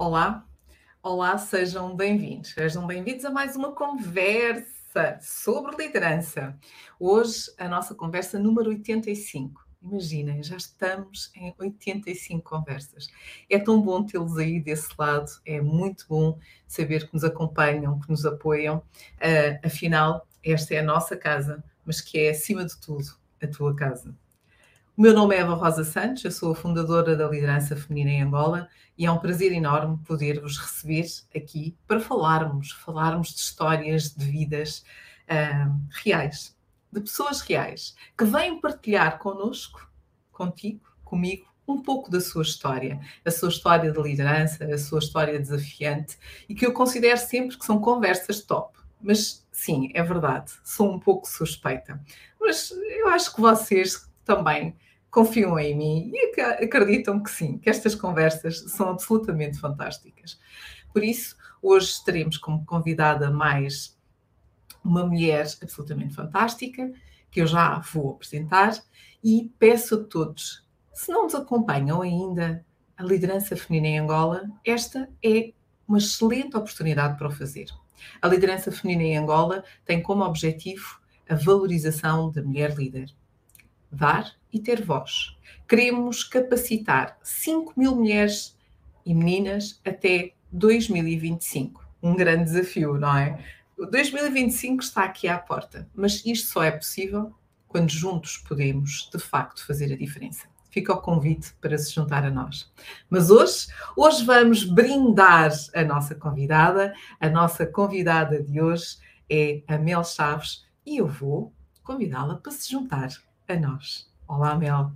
Olá, olá, sejam bem-vindos. Sejam bem-vindos a mais uma conversa sobre liderança. Hoje, a nossa conversa número 85. Imaginem, já estamos em 85 conversas. É tão bom tê-los aí desse lado, é muito bom saber que nos acompanham, que nos apoiam. Uh, afinal, esta é a nossa casa, mas que é, acima de tudo, a tua casa. O meu nome é Eva Rosa Santos, eu sou a fundadora da Liderança Feminina em Angola e é um prazer enorme poder vos receber aqui para falarmos, falarmos de histórias de vidas uh, reais, de pessoas reais, que vêm partilhar connosco, contigo, comigo, um pouco da sua história, a sua história de liderança, a sua história desafiante e que eu considero sempre que são conversas top. Mas sim, é verdade, sou um pouco suspeita. Mas eu acho que vocês também confiam em mim e acreditam que sim, que estas conversas são absolutamente fantásticas. Por isso, hoje teremos como convidada mais uma mulher absolutamente fantástica, que eu já vou apresentar, e peço a todos, se não nos acompanham ainda a liderança feminina em Angola, esta é uma excelente oportunidade para o fazer. A liderança feminina em Angola tem como objetivo a valorização da mulher líder. Dar e ter voz. Queremos capacitar 5 mil mulheres e meninas até 2025. Um grande desafio, não é? O 2025 está aqui à porta, mas isto só é possível quando juntos podemos, de facto, fazer a diferença. Fica o convite para se juntar a nós. Mas hoje, hoje vamos brindar a nossa convidada. A nossa convidada de hoje é a Mel Chaves e eu vou convidá-la para se juntar a nós. Olá, Mel.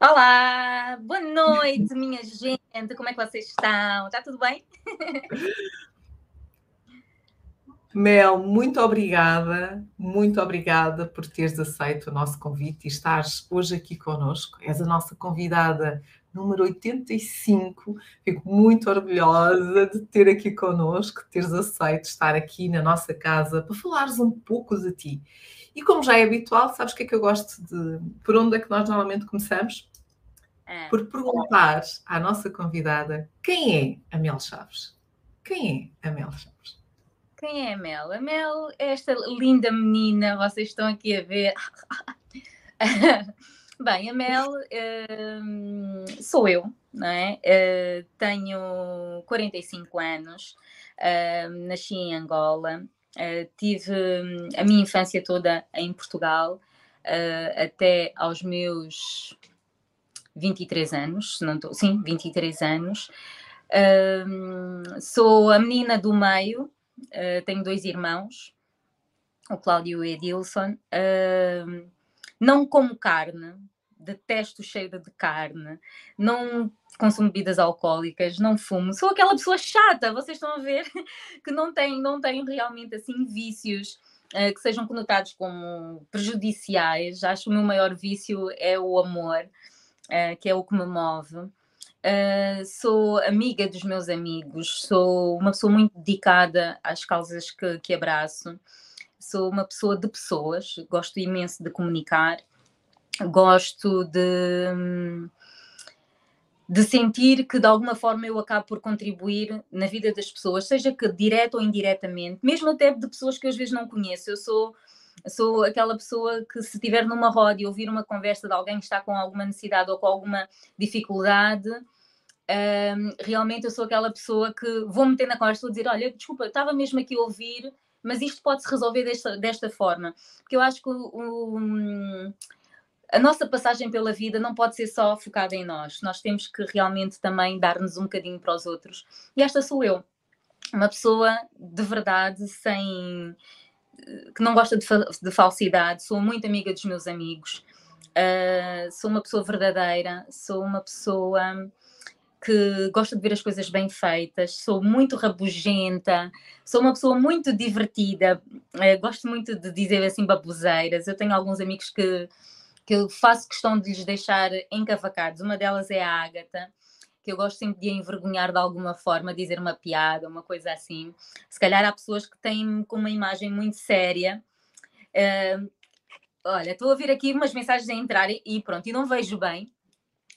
Olá, boa noite, minha gente. Como é que vocês estão? Está tudo bem? Mel, muito obrigada, muito obrigada por teres aceito o nosso convite e estares hoje aqui conosco. És a nossa convidada número 85. Fico muito orgulhosa de ter aqui conosco, teres aceito estar aqui na nossa casa para falares um pouco de ti. E como já é habitual, sabes o que é que eu gosto de. Por onde é que nós normalmente começamos? É. Por perguntar à nossa convidada quem é a Mel Chaves? Quem é a Mel Chaves? Quem é a Mel? A Mel é esta linda menina, vocês estão aqui a ver. Bem, a Mel uh, sou eu, não é? Uh, tenho 45 anos, uh, nasci em Angola, Uh, tive hum, a minha infância toda em Portugal, uh, até aos meus 23 anos, não tô, sim, 23 anos. Uh, sou a menina do meio, tenho dois irmãos, o Cláudio e o Edilson. não como carne, detesto cheiro de carne, não consumo bebidas alcoólicas, não fumo, sou aquela pessoa chata, vocês estão a ver, que não tem, não tem realmente assim vícios uh, que sejam conotados como prejudiciais. Acho que o meu maior vício é o amor, uh, que é o que me move. Uh, sou amiga dos meus amigos, sou uma pessoa muito dedicada às causas que, que abraço, sou uma pessoa de pessoas, gosto imenso de comunicar, gosto de, de sentir que de alguma forma eu acabo por contribuir na vida das pessoas, seja que direto ou indiretamente, mesmo até de pessoas que eu às vezes não conheço. Eu sou sou aquela pessoa que se estiver numa roda e ouvir uma conversa de alguém que está com alguma necessidade ou com alguma dificuldade, um, realmente eu sou aquela pessoa que vou meter na conversa e dizer, olha, desculpa, estava mesmo aqui a ouvir, mas isto pode-se resolver desta, desta forma. Porque eu acho que o, o a nossa passagem pela vida não pode ser só focada em nós. Nós temos que realmente também dar-nos um bocadinho para os outros. E esta sou eu. Uma pessoa de verdade, sem que não gosta de, fa de falsidade, sou muito amiga dos meus amigos, uh, sou uma pessoa verdadeira, sou uma pessoa que gosta de ver as coisas bem feitas, sou muito rabugenta, sou uma pessoa muito divertida, uh, gosto muito de dizer assim baboseiras. Eu tenho alguns amigos que que eu faço questão de lhes deixar encavacados. Uma delas é a Ágata, que eu gosto sempre de envergonhar de alguma forma, dizer uma piada, uma coisa assim. Se calhar há pessoas que têm com uma imagem muito séria. Uh, olha, estou a ouvir aqui umas mensagens a entrar e pronto, e não vejo bem.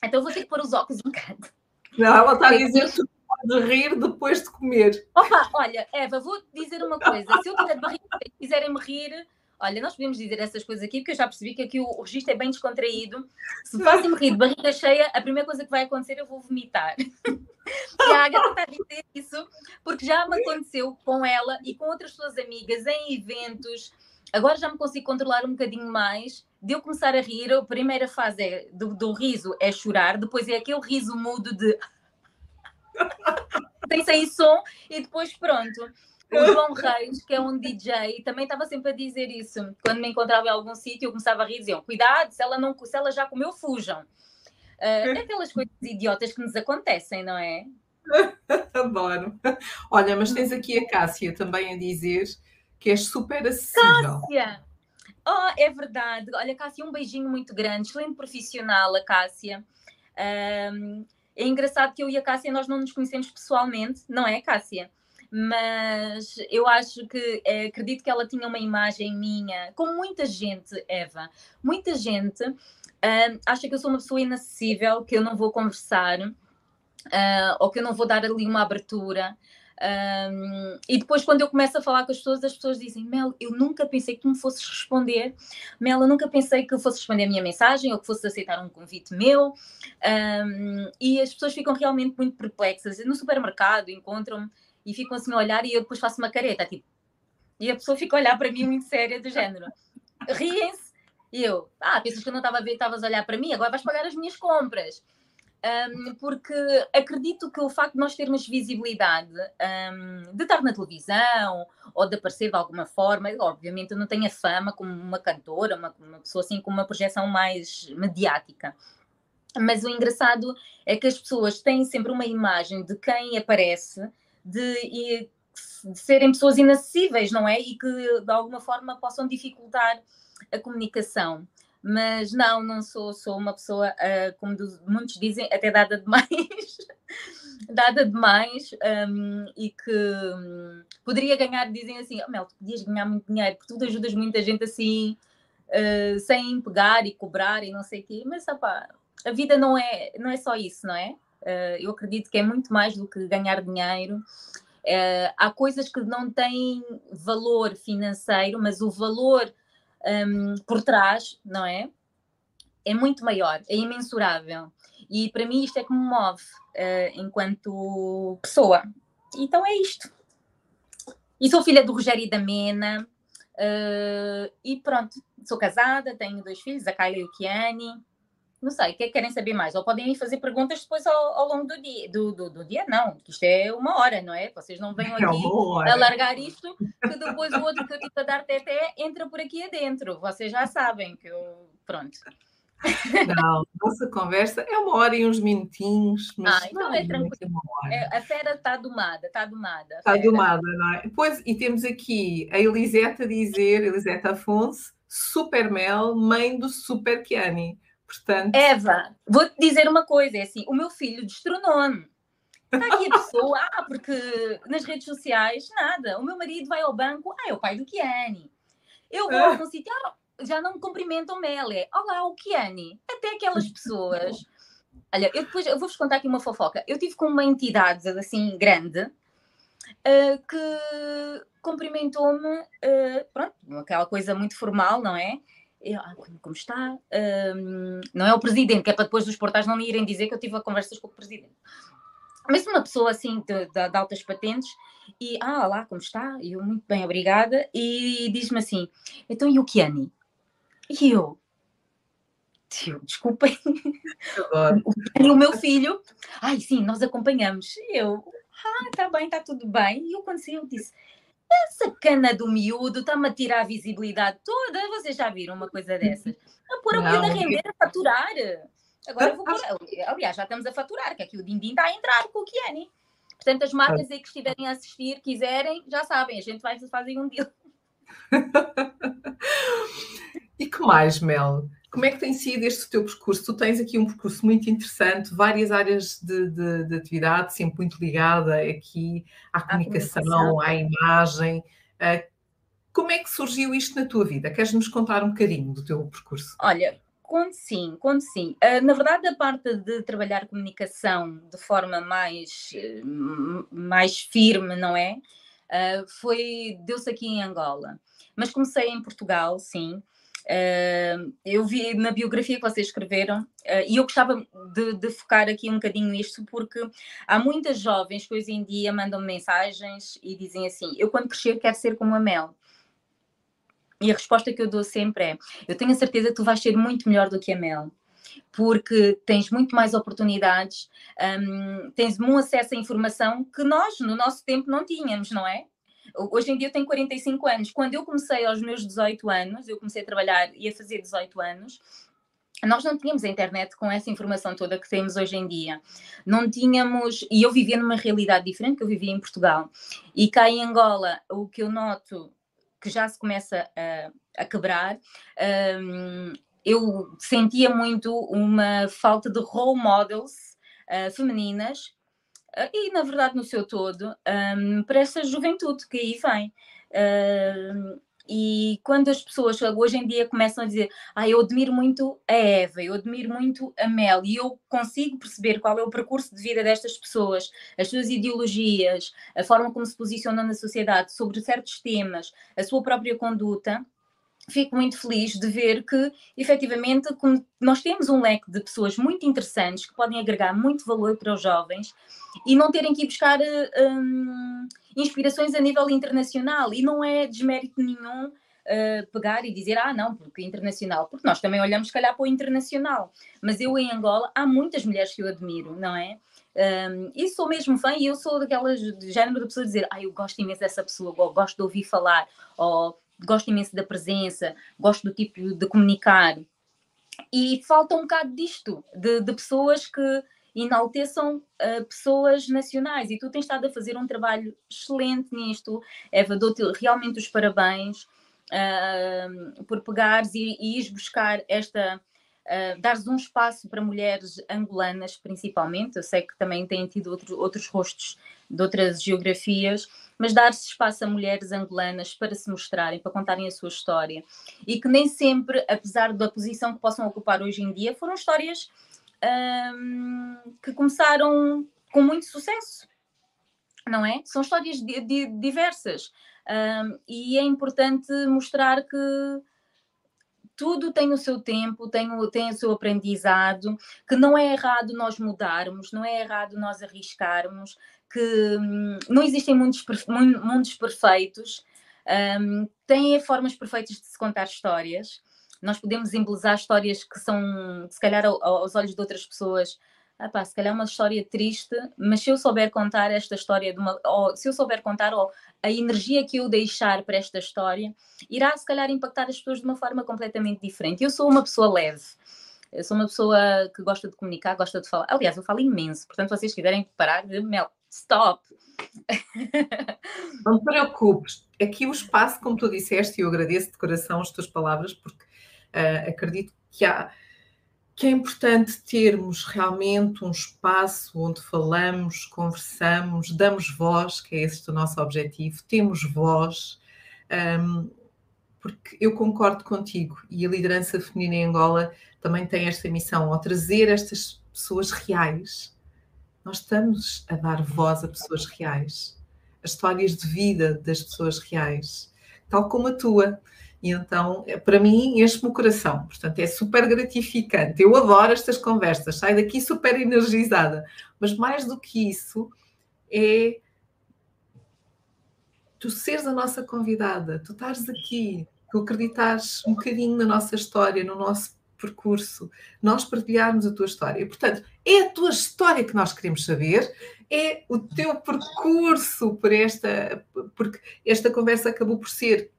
Então vou ter que pôr os óculos um bocado. Não, ela está a dizer que de rir depois de comer. Opa, olha, Eva, vou-te dizer uma coisa. Se eu tiver de barriga e quiserem-me rir, olha, nós podemos dizer essas coisas aqui, porque eu já percebi que aqui o, o registro é bem descontraído. Se fazem-me rir de barriga cheia, a primeira coisa que vai acontecer eu vou vomitar. E a Agatha está a dizer isso porque já me aconteceu com ela e com outras suas amigas em eventos. Agora já me consigo controlar um bocadinho mais. De eu começar a rir, a primeira fase é, do, do riso é chorar, depois é aquele riso mudo de. Sem sair som, e depois pronto. O João Reis, que é um DJ, também estava sempre a dizer isso. Quando me encontrava em algum sítio, eu começava a rir e diziam: Cuidado, se ela, não, se ela já comeu, fujam. Uh, aquelas coisas idiotas que nos acontecem, não é? Adoro. Olha, mas tens aqui a Cássia também a dizer que és super acessível. Cássia! Oh, é verdade. Olha, Cássia, um beijinho muito grande, excelente profissional, a Cássia. Um, é engraçado que eu e a Cássia nós não nos conhecemos pessoalmente, não é, Cássia? Mas eu acho que é, acredito que ela tinha uma imagem minha, como muita gente, Eva, muita gente uh, acha que eu sou uma pessoa inacessível, que eu não vou conversar, uh, ou que eu não vou dar ali uma abertura. Um, e depois, quando eu começo a falar com as pessoas, as pessoas dizem: Mel, eu nunca pensei que tu me fosses responder. Mel, eu nunca pensei que eu fosse responder a minha mensagem ou que fosse aceitar um convite meu. Um, e as pessoas ficam realmente muito perplexas. No supermercado encontram-me e ficam assim a olhar e eu depois faço uma careta, tipo. E a pessoa fica a olhar para mim muito séria, do género. Riem-se e eu, ah, pensas que eu não estava a ver, estavas a olhar para mim, agora vais pagar as minhas compras. Um, porque acredito que o facto de nós termos visibilidade, um, de estar na televisão ou de aparecer de alguma forma, obviamente eu não tenho a fama como uma cantora, uma, uma pessoa assim com uma projeção mais mediática. Mas o engraçado é que as pessoas têm sempre uma imagem de quem aparece, de, de serem pessoas inacessíveis, não é? E que de alguma forma possam dificultar a comunicação. Mas não, não sou, sou uma pessoa, uh, como muitos dizem, até dada demais, dada demais, um, e que um, poderia ganhar, dizem assim, oh, Mel, tu podias ganhar muito dinheiro, porque tu ajudas muita gente assim, uh, sem pegar e cobrar e não sei o quê, mas a vida não é, não é só isso, não é? Uh, eu acredito que é muito mais do que ganhar dinheiro. Uh, há coisas que não têm valor financeiro, mas o valor um, por trás, não é? É muito maior, é imensurável. E para mim isto é que me move uh, enquanto pessoa. Então é isto. E sou filha do Rogério e da Mena. Uh, e pronto, sou casada, tenho dois filhos, a Kylie e o Kiani. Não sei, o que é que querem saber mais? Ou podem ir fazer perguntas depois ao, ao longo do dia. Do, do, do, dia, não, isto é uma hora, não é? Vocês não venham é aqui é a largar isto, que depois o outro que eu tive a dar teté entra por aqui adentro. Vocês já sabem que eu. Pronto. Não, nossa conversa é uma hora e uns minutinhos. Mas ah, então não, é tranquilo. É, a fera está domada, está domada. Está domada, não é? Pois, e temos aqui a Elisete a dizer, Elisete Afonso, Super Mel, mãe do Super Kiani. Portanto... Eva, vou-te dizer uma coisa: é assim, o meu filho destronou-me. Está aqui a pessoa, ah, porque nas redes sociais, nada. O meu marido vai ao banco, ah, é o pai do Kiani. Eu vou a um sítio, ah, já não me cumprimentam Mele. Olá, o Kiani. Até aquelas pessoas. Olha, eu depois eu vou-vos contar aqui uma fofoca. Eu tive com uma entidade assim grande uh, que cumprimentou-me, uh, pronto, aquela coisa muito formal, não é? Eu, ah, como está? Um, não é o presidente, que é para depois os portais não me irem dizer que eu tive conversas com o presidente. Mas uma pessoa assim de, de, de altas patentes e, ah, lá, como está? E eu, muito bem, obrigada. E diz-me assim, então e o Kiani? E eu, tio, desculpem. o Kiani, o meu filho, ai, sim, nós acompanhamos. E eu, ah, está bem, está tudo bem. E eu, quando eu disse, essa cana do miúdo está-me a tirar a visibilidade toda. Vocês já viram uma coisa dessas? A pôr a miúdo a render, a faturar. Agora vou pôr. Aliás, já estamos a faturar, que aqui o Dindim está a entrar com o Kiani. Portanto, as marcas aí que estiverem a assistir, quiserem, já sabem, a gente vai fazer um deal. e que mais, Mel? Como é que tem sido este teu percurso? Tu tens aqui um percurso muito interessante, várias áreas de, de, de atividade, sempre muito ligada aqui à comunicação, comunicação. à imagem. Uh, como é que surgiu isto na tua vida? Queres nos contar um bocadinho do teu percurso? Olha, Conto sim, conto sim. Uh, na verdade, a parte de trabalhar comunicação de forma mais, mais firme, não é? Uh, foi deu-se aqui em Angola. Mas comecei em Portugal, sim. Uh, eu vi na biografia que vocês escreveram uh, e eu gostava de, de, focar aqui um bocadinho nisto porque há muitas jovens que hoje em dia mandam mensagens e dizem assim: Eu quando crescer quero ser como a Mel. E a resposta que eu dou sempre é: Eu tenho a certeza que tu vais ser muito melhor do que a Mel porque tens muito mais oportunidades, um, tens um acesso à informação que nós, no nosso tempo, não tínhamos, não é? Hoje em dia eu tenho 45 anos. Quando eu comecei aos meus 18 anos, eu comecei a trabalhar e a fazer 18 anos, nós não tínhamos a internet com essa informação toda que temos hoje em dia. Não tínhamos, e eu vivia numa realidade diferente que eu vivia em Portugal. E cá em Angola, o que eu noto que já se começa a, a quebrar, um, eu sentia muito uma falta de role models uh, femininas e, na verdade, no seu todo, um, para essa juventude que aí vem. Uh, e quando as pessoas hoje em dia começam a dizer, ah, eu admiro muito a Eva, eu admiro muito a Mel, e eu consigo perceber qual é o percurso de vida destas pessoas, as suas ideologias, a forma como se posicionam na sociedade sobre certos temas, a sua própria conduta, fico muito feliz de ver que, efetivamente, nós temos um leque de pessoas muito interessantes que podem agregar muito valor para os jovens e não terem que ir buscar um, inspirações a nível internacional. E não é desmérito nenhum uh, pegar e dizer, ah, não, porque internacional, porque nós também olhamos, se calhar, para o internacional. Mas eu, em Angola, há muitas mulheres que eu admiro, não é? Um, e sou mesmo fã, e eu sou daquelas de género de pessoa dizer, ah, eu gosto imenso dessa pessoa, ou gosto de ouvir falar, ou gosto imenso da presença, gosto do tipo de comunicar. E falta um bocado disto, de, de pessoas que enalteçam uh, pessoas nacionais. E tu tens estado a fazer um trabalho excelente nisto. Eva, dou-te realmente os parabéns uh, por pegares e, e ires buscar esta. Uh, dares um espaço para mulheres angolanas, principalmente. Eu sei que também têm tido outro, outros rostos de outras geografias, mas dar-se espaço a mulheres angolanas para se mostrarem, para contarem a sua história. E que nem sempre, apesar da posição que possam ocupar hoje em dia, foram histórias um, que começaram com muito sucesso, não é? São histórias di diversas. Um, e é importante mostrar que tudo tem o seu tempo, tem o, tem o seu aprendizado, que não é errado nós mudarmos, não é errado nós arriscarmos, que hum, não existem mundos, mundos perfeitos, um, têm formas perfeitas de se contar histórias. Nós podemos embelezar histórias que são, se calhar, aos olhos de outras pessoas, ah pá, se calhar uma história triste, mas se eu souber contar esta história, de uma, ou se eu souber contar ou a energia que eu deixar para esta história, irá se calhar impactar as pessoas de uma forma completamente diferente. Eu sou uma pessoa leve. Eu sou uma pessoa que gosta de comunicar, gosta de falar. Aliás, eu falo imenso, portanto, vocês quiserem parar, Mel, stop. Não te preocupes. Aqui o espaço, como tu disseste, e eu agradeço de coração as tuas palavras, porque uh, acredito que há que é importante termos realmente um espaço onde falamos, conversamos, damos voz, que é esse o nosso objetivo, temos voz, um, porque eu concordo contigo e a liderança feminina em Angola também tem esta missão, ao trazer estas pessoas reais nós estamos a dar voz a pessoas reais, as histórias de vida das pessoas reais, tal como a tua. E então, é, para mim, enche-me o coração. Portanto, é super gratificante. Eu adoro estas conversas, saio daqui super energizada. Mas mais do que isso, é tu seres a nossa convidada, tu estares aqui, tu acreditares um bocadinho na nossa história, no nosso percurso, nós partilharmos a tua história. E, portanto, é a tua história que nós queremos saber, é o teu percurso por esta, porque esta conversa acabou por ser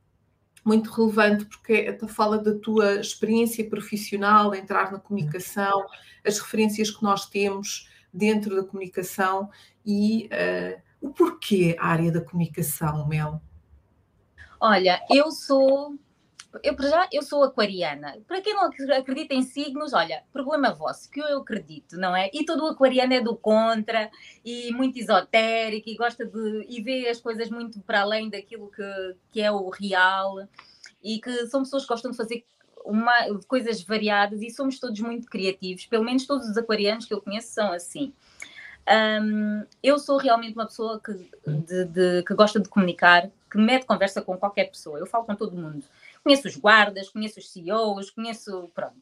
muito relevante porque fala da tua experiência profissional, entrar na comunicação, as referências que nós temos dentro da comunicação e uh, o porquê a área da comunicação, Mel? Olha, eu sou eu, já, eu sou aquariana. Para quem não acredita em signos, olha, problema vosso, que eu acredito, não é? E todo o aquariano é do contra e muito esotérico e gosta de. e vê as coisas muito para além daquilo que, que é o real e que são pessoas que gostam de fazer uma, coisas variadas e somos todos muito criativos, pelo menos todos os aquarianos que eu conheço são assim. Um, eu sou realmente uma pessoa que, de, de, que gosta de comunicar, que mete conversa com qualquer pessoa. Eu falo com todo mundo. Conheço os guardas, conheço os CEOs, conheço. Pronto.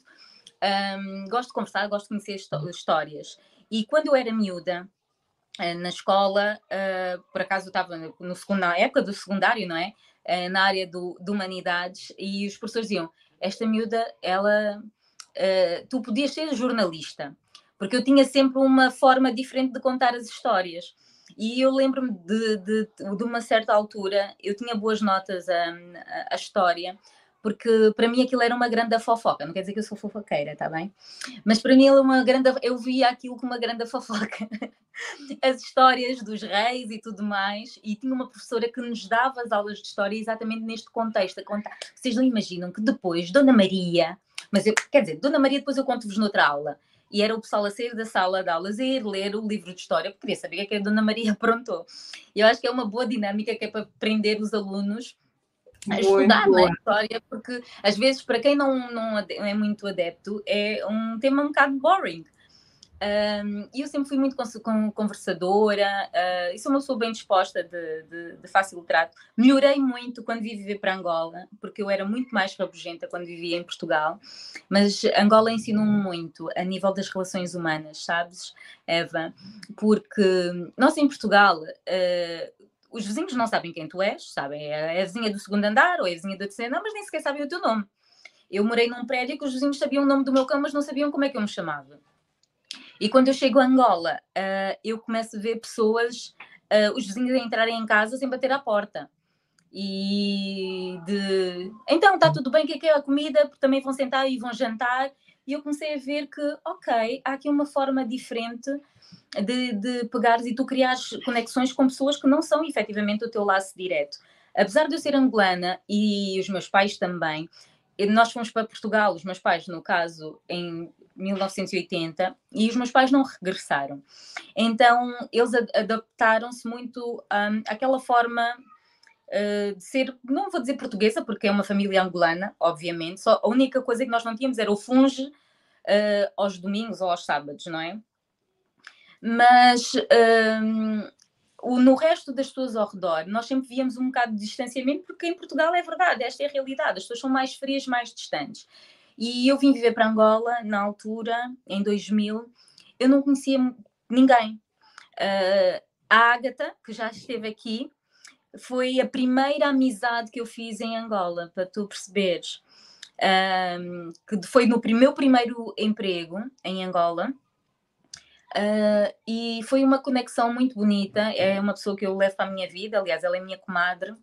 Um, gosto de conversar, gosto de conhecer histórias. E quando eu era miúda, eh, na escola, uh, por acaso eu estava no, na época do secundário, não é? Uh, na área do, de humanidades, e os professores diziam: Esta miúda, ela. Uh, tu podias ser jornalista, porque eu tinha sempre uma forma diferente de contar as histórias. E eu lembro-me de, de, de, uma certa altura, eu tinha boas notas a, a, a história, porque para mim aquilo era uma grande fofoca. Não quer dizer que eu sou fofoqueira, está bem? Mas para mim uma grande, eu via aquilo como uma grande fofoca. As histórias dos reis e tudo mais. E tinha uma professora que nos dava as aulas de história exatamente neste contexto. A contar. Vocês não imaginam que depois Dona Maria, mas eu, quer dizer, Dona Maria depois eu conto-vos noutra aula. E era o pessoal a sair da sala de aulas e ir ler o livro de história, porque queria saber o que, é que a Dona Maria aprontou. E eu acho que é uma boa dinâmica que é para prender os alunos a estudar na história, porque às vezes, para quem não, não é muito adepto, é um tema um bocado boring. E eu sempre fui muito conversadora, uh, e sou uma pessoa bem disposta, de, de, de, fácil trato. Melhorei muito quando vim viver para Angola, porque eu era muito mais rabugenta quando vivia em Portugal, mas Angola ensinou-me muito a nível das relações humanas, sabes, Eva? Porque nós em Portugal, uh, os vizinhos não sabem quem tu és, sabem, é a vizinha do segundo andar ou é a vizinha do terceiro andar, mas nem sequer sabem o teu nome. Eu morei num prédio que os vizinhos sabiam o nome do meu cão, mas não sabiam como é que eu me chamava. E quando eu chego a Angola, uh, eu começo a ver pessoas, uh, os vizinhos a entrarem em casa sem bater à porta. E de então está tudo bem, o que é que é a comida? Porque também vão sentar e vão jantar. E eu comecei a ver que, ok, há aqui uma forma diferente de, de pegares e tu criares conexões com pessoas que não são efetivamente o teu laço direto. Apesar de eu ser angolana e os meus pais também, nós fomos para Portugal, os meus pais, no caso, em 1980, e os meus pais não regressaram. Então, eles adaptaram-se muito um, àquela forma uh, de ser, não vou dizer portuguesa, porque é uma família angolana, obviamente, só a única coisa que nós não tínhamos era o funge uh, aos domingos ou aos sábados, não é? Mas um, no resto das pessoas ao redor, nós sempre víamos um bocado de distanciamento, porque em Portugal é verdade, esta é a realidade, as pessoas são mais frias, mais distantes. E eu vim viver para Angola na altura, em 2000, eu não conhecia ninguém. Uh, a Ágata, que já esteve aqui, foi a primeira amizade que eu fiz em Angola, para tu perceberes. Um, que foi no meu primeiro emprego em Angola. Uh, e foi uma conexão muito bonita. É uma pessoa que eu levo para a minha vida, aliás, ela é minha comadre.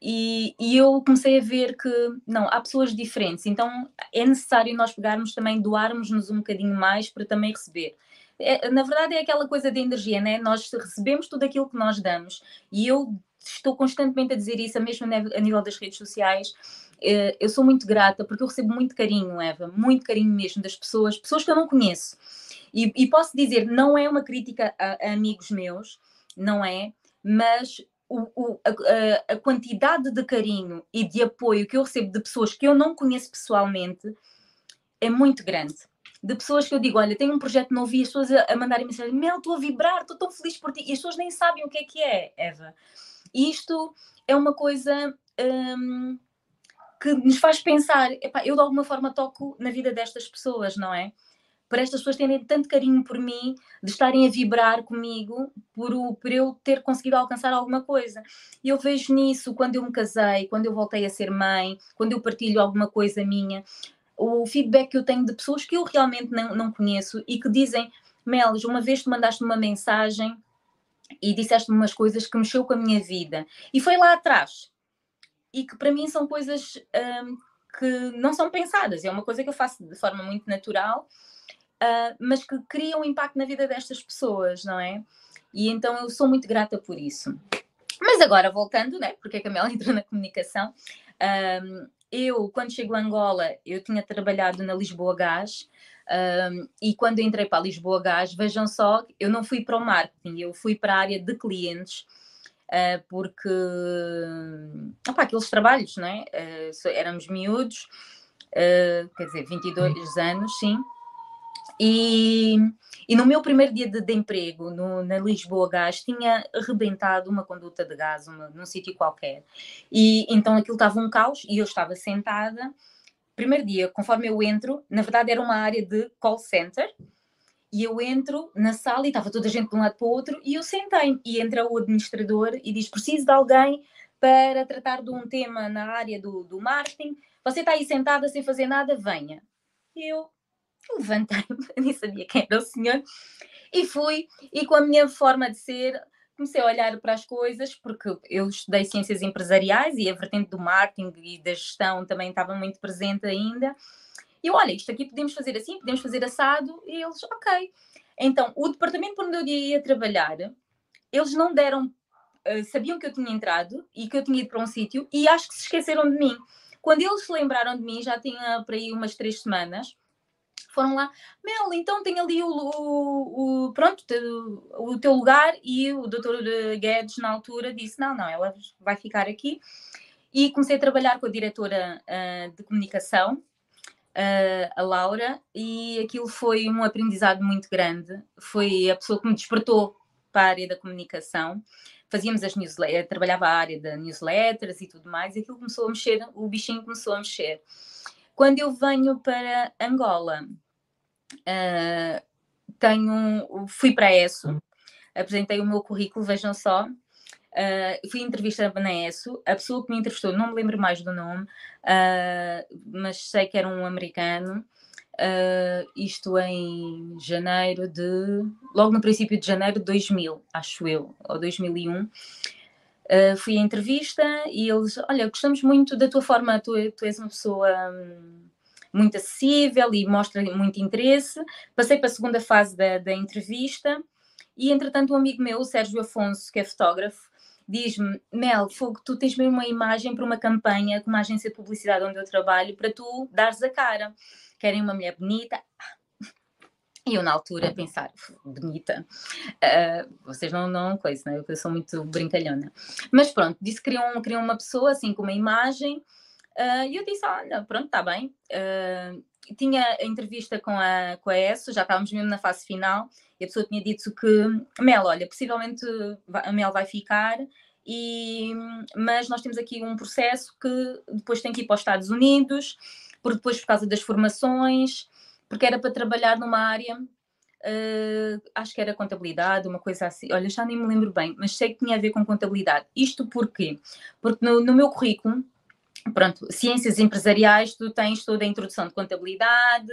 E, e, eu comecei a ver que não, há pessoas diferentes, então é necessário nós pegarmos também, doarmos-nos um bocadinho mais para também receber. É, na verdade, é aquela coisa de energia, né? Nós recebemos tudo aquilo que nós damos, e eu estou constantemente a dizer isso, mesmo a nível das redes sociais. Eh, eu sou muito grata porque eu recebo muito carinho, Eva, muito carinho mesmo das pessoas, pessoas que eu não conheço. E, e posso dizer, não é uma crítica a, a amigos meus, não é, mas o, o, a, a, quantidade de carinho e de apoio que eu recebo de pessoas que eu não conheço pessoalmente é muito grande. De pessoas que eu digo, olha, tenho um projeto novo e as pessoas a, a mandarem mensagem, Mel, estou a vibrar, estou tão feliz por ti. E as pessoas nem sabem o que é que é, Eva. E isto é uma coisa hum, que nos faz pensar, epá, eu de alguma forma toco na vida destas pessoas, não é? Para estas pessoas terem tanto carinho por mim, de estarem a vibrar comigo, por, o, por eu ter conseguido alcançar alguma coisa. E eu vejo nisso quando eu me casei, quando eu voltei a ser mãe, quando eu partilho alguma coisa minha, o feedback que eu tenho de pessoas que eu realmente não, não conheço e que dizem: Melis, uma vez tu mandaste uma mensagem e disseste-me umas coisas que mexeu com a minha vida. E foi lá atrás. E que para mim são coisas um, que não são pensadas. É uma coisa que eu faço de forma muito natural, uh, mas que cria um impacto na vida destas pessoas, não é? E então eu sou muito grata por isso. Mas agora, voltando, né? Porque a Camila entrou na comunicação. Um, eu, quando chego a Angola, eu tinha trabalhado na Lisboa Gás um, e quando entrei para a Lisboa Gás, vejam só, eu não fui para o marketing, eu fui para a área de clientes. uh, porque opa, aqueles trabalhos, não é? Uh, éramos miúdos, uh, quer dizer, 22 anos, sim. E, e no meu primeiro dia de, de emprego no, na Lisboa Gás tinha arrebentado uma conduta de gás uma, num sítio qualquer. E então aquilo estava um caos e eu estava sentada. Primeiro dia, conforme eu entro, na verdade era uma área de call center, e eu entro na sala e estava toda a gente de um lado para o outro e eu sentei e entra o administrador e diz: Preciso de alguém para tratar de um tema na área do, do marketing. Você está aí sentada sem fazer nada, venha. E eu levantei-me, nem sabia quem era o senhor, e fui. E com a minha forma de ser, comecei a olhar para as coisas, porque eu estudei ciências empresariais e a vertente do marketing e da gestão também estava muito presente ainda. E eu, olha, isto aqui podemos fazer assim, podemos fazer assado, e eles, ok. Então, o departamento por onde eu ia trabalhar, eles não deram, uh, sabiam que eu tinha entrado e que eu tinha ido para um sítio, e acho que se esqueceram de mim. Quando eles se lembraram de mim, já tinha para aí umas três semanas, foram lá, Mel, então tem ali o, o, o, pronto, o teu lugar, e o doutor Guedes, na altura, disse, não, não, ela vai ficar aqui. E comecei a trabalhar com a diretora uh, de comunicação, uh, a Laura, e aquilo foi um aprendizado muito grande. Foi a pessoa que me despertou para a área da comunicação. Fazíamos as newsletters, trabalhava a área da newsletters e tudo mais, e aquilo começou a mexer, o bichinho começou a mexer. Quando eu venho para Angola, uh, tenho, fui para a ESO, apresentei o meu currículo, vejam só, Uh, fui entrevistada na ESO, a pessoa que me entrevistou, não me lembro mais do nome, uh, mas sei que era um americano, uh, isto em janeiro de. logo no princípio de janeiro de 2000, acho eu, ou 2001. Uh, fui à entrevista e eles, olha, gostamos muito da tua forma, tu, tu és uma pessoa hum, muito acessível e mostra muito interesse. Passei para a segunda fase da, da entrevista e, entretanto, um amigo meu, o Sérgio Afonso, que é fotógrafo, diz-me, Mel, Fogo, tu tens mesmo uma imagem para uma campanha com uma agência de publicidade onde eu trabalho para tu dares a cara. Querem uma mulher bonita? E eu, na altura, pensar, bonita, uh, vocês não, não coisa, né? eu sou muito brincalhona. Mas pronto, disse que queriam, queriam uma pessoa assim com uma imagem, uh, e eu disse, olha, pronto, está bem. Uh, tinha a entrevista com a, com a ESO, já estávamos mesmo na fase final, e a pessoa tinha dito que Mel, olha, possivelmente a Mel vai ficar, e, mas nós temos aqui um processo que depois tem que ir para os Estados Unidos, por depois por causa das formações, porque era para trabalhar numa área, uh, acho que era contabilidade, uma coisa assim, olha, já nem me lembro bem, mas sei que tinha a ver com contabilidade. Isto porquê? Porque no, no meu currículo, pronto, ciências empresariais, tu tens toda a introdução de contabilidade,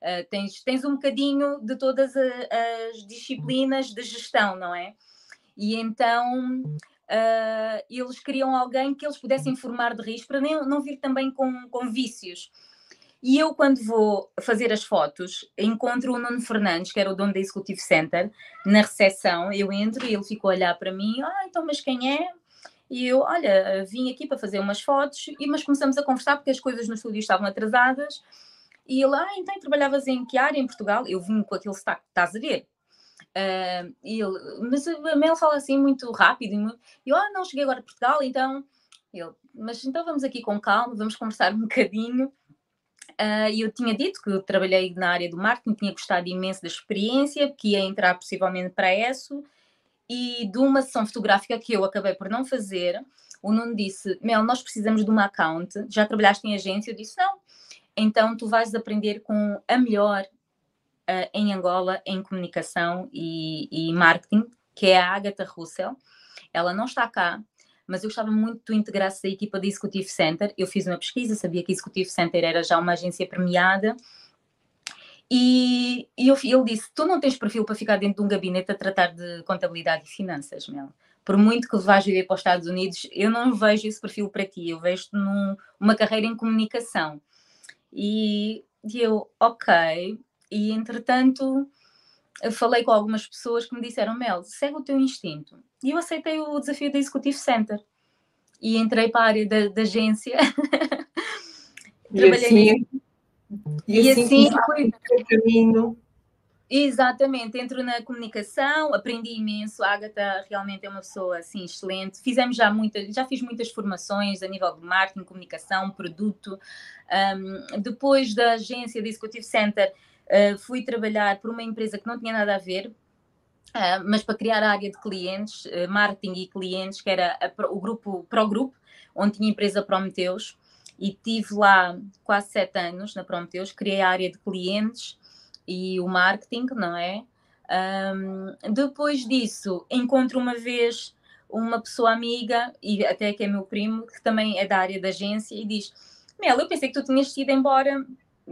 Uh, tens, tens um bocadinho de todas a, as disciplinas de gestão, não é? E então uh, eles queriam alguém que eles pudessem formar de risco para nem, não vir também com, com vícios. E eu, quando vou fazer as fotos, encontro o Nuno Fernandes, que era o dono da Executive Center, na recepção. Eu entro e ele ficou a olhar para mim: Ah, então, mas quem é? E eu, olha, vim aqui para fazer umas fotos, e mas começamos a conversar porque as coisas no estúdio estavam atrasadas. E ele, ah, então trabalhavas em que área em Portugal? Eu vim com aquele sotaque, estás a ver? Uh, e ele, mas a Mel fala assim muito rápido. E eu, ah, não, cheguei agora a Portugal, então. Ele, mas então vamos aqui com calma, vamos conversar um bocadinho. Uh, eu tinha dito que eu trabalhei na área do marketing, tinha gostado imenso da experiência, que ia entrar possivelmente para ESO, e de uma sessão fotográfica que eu acabei por não fazer, o Nuno disse: Mel, nós precisamos de uma account. Já trabalhaste em agência? Eu disse: Não, então, tu vais aprender com a melhor uh, em Angola em comunicação e, e, marketing, que é a Agatha Russell. Ela não está cá, mas eu gostava muito que tu integrasses a equipa de Executive Center. Eu fiz uma pesquisa, sabia que Executive Center era já uma agência premiada. E, e eu, ele disse: Tu não tens perfil para ficar dentro de um gabinete a tratar de contabilidade e finanças, Mel. Por muito que vais viver para os Estados Unidos, eu não vejo esse perfil para ti. Eu vejo-te numa carreira em comunicação. E, e eu, ok. E entretanto, eu falei com algumas pessoas que me disseram: Mel, segue o teu instinto. E eu aceitei o desafio da Executive Center e entrei para a área da, da agência. E Trabalhei assim, e, e assim, assim foi o caminho Exatamente, entro na comunicação, aprendi imenso. A Agatha realmente é uma pessoa assim excelente. Fizemos já muitas, já fiz muitas formações a nível de marketing, comunicação, produto. Um, depois da agência de Executive Center, uh, fui trabalhar por uma empresa que não tinha nada a ver, uh, mas para criar a área de clientes, uh, marketing e clientes, que era a, o grupo Pro Group, onde tinha a empresa Prometeus. E tive lá quase sete anos na Prometeus, criei a área de clientes e o marketing, não é? Um, depois disso, encontro uma vez uma pessoa amiga, e até que é meu primo, que também é da área da agência, e diz: Mel, eu pensei que tu tinhas ido embora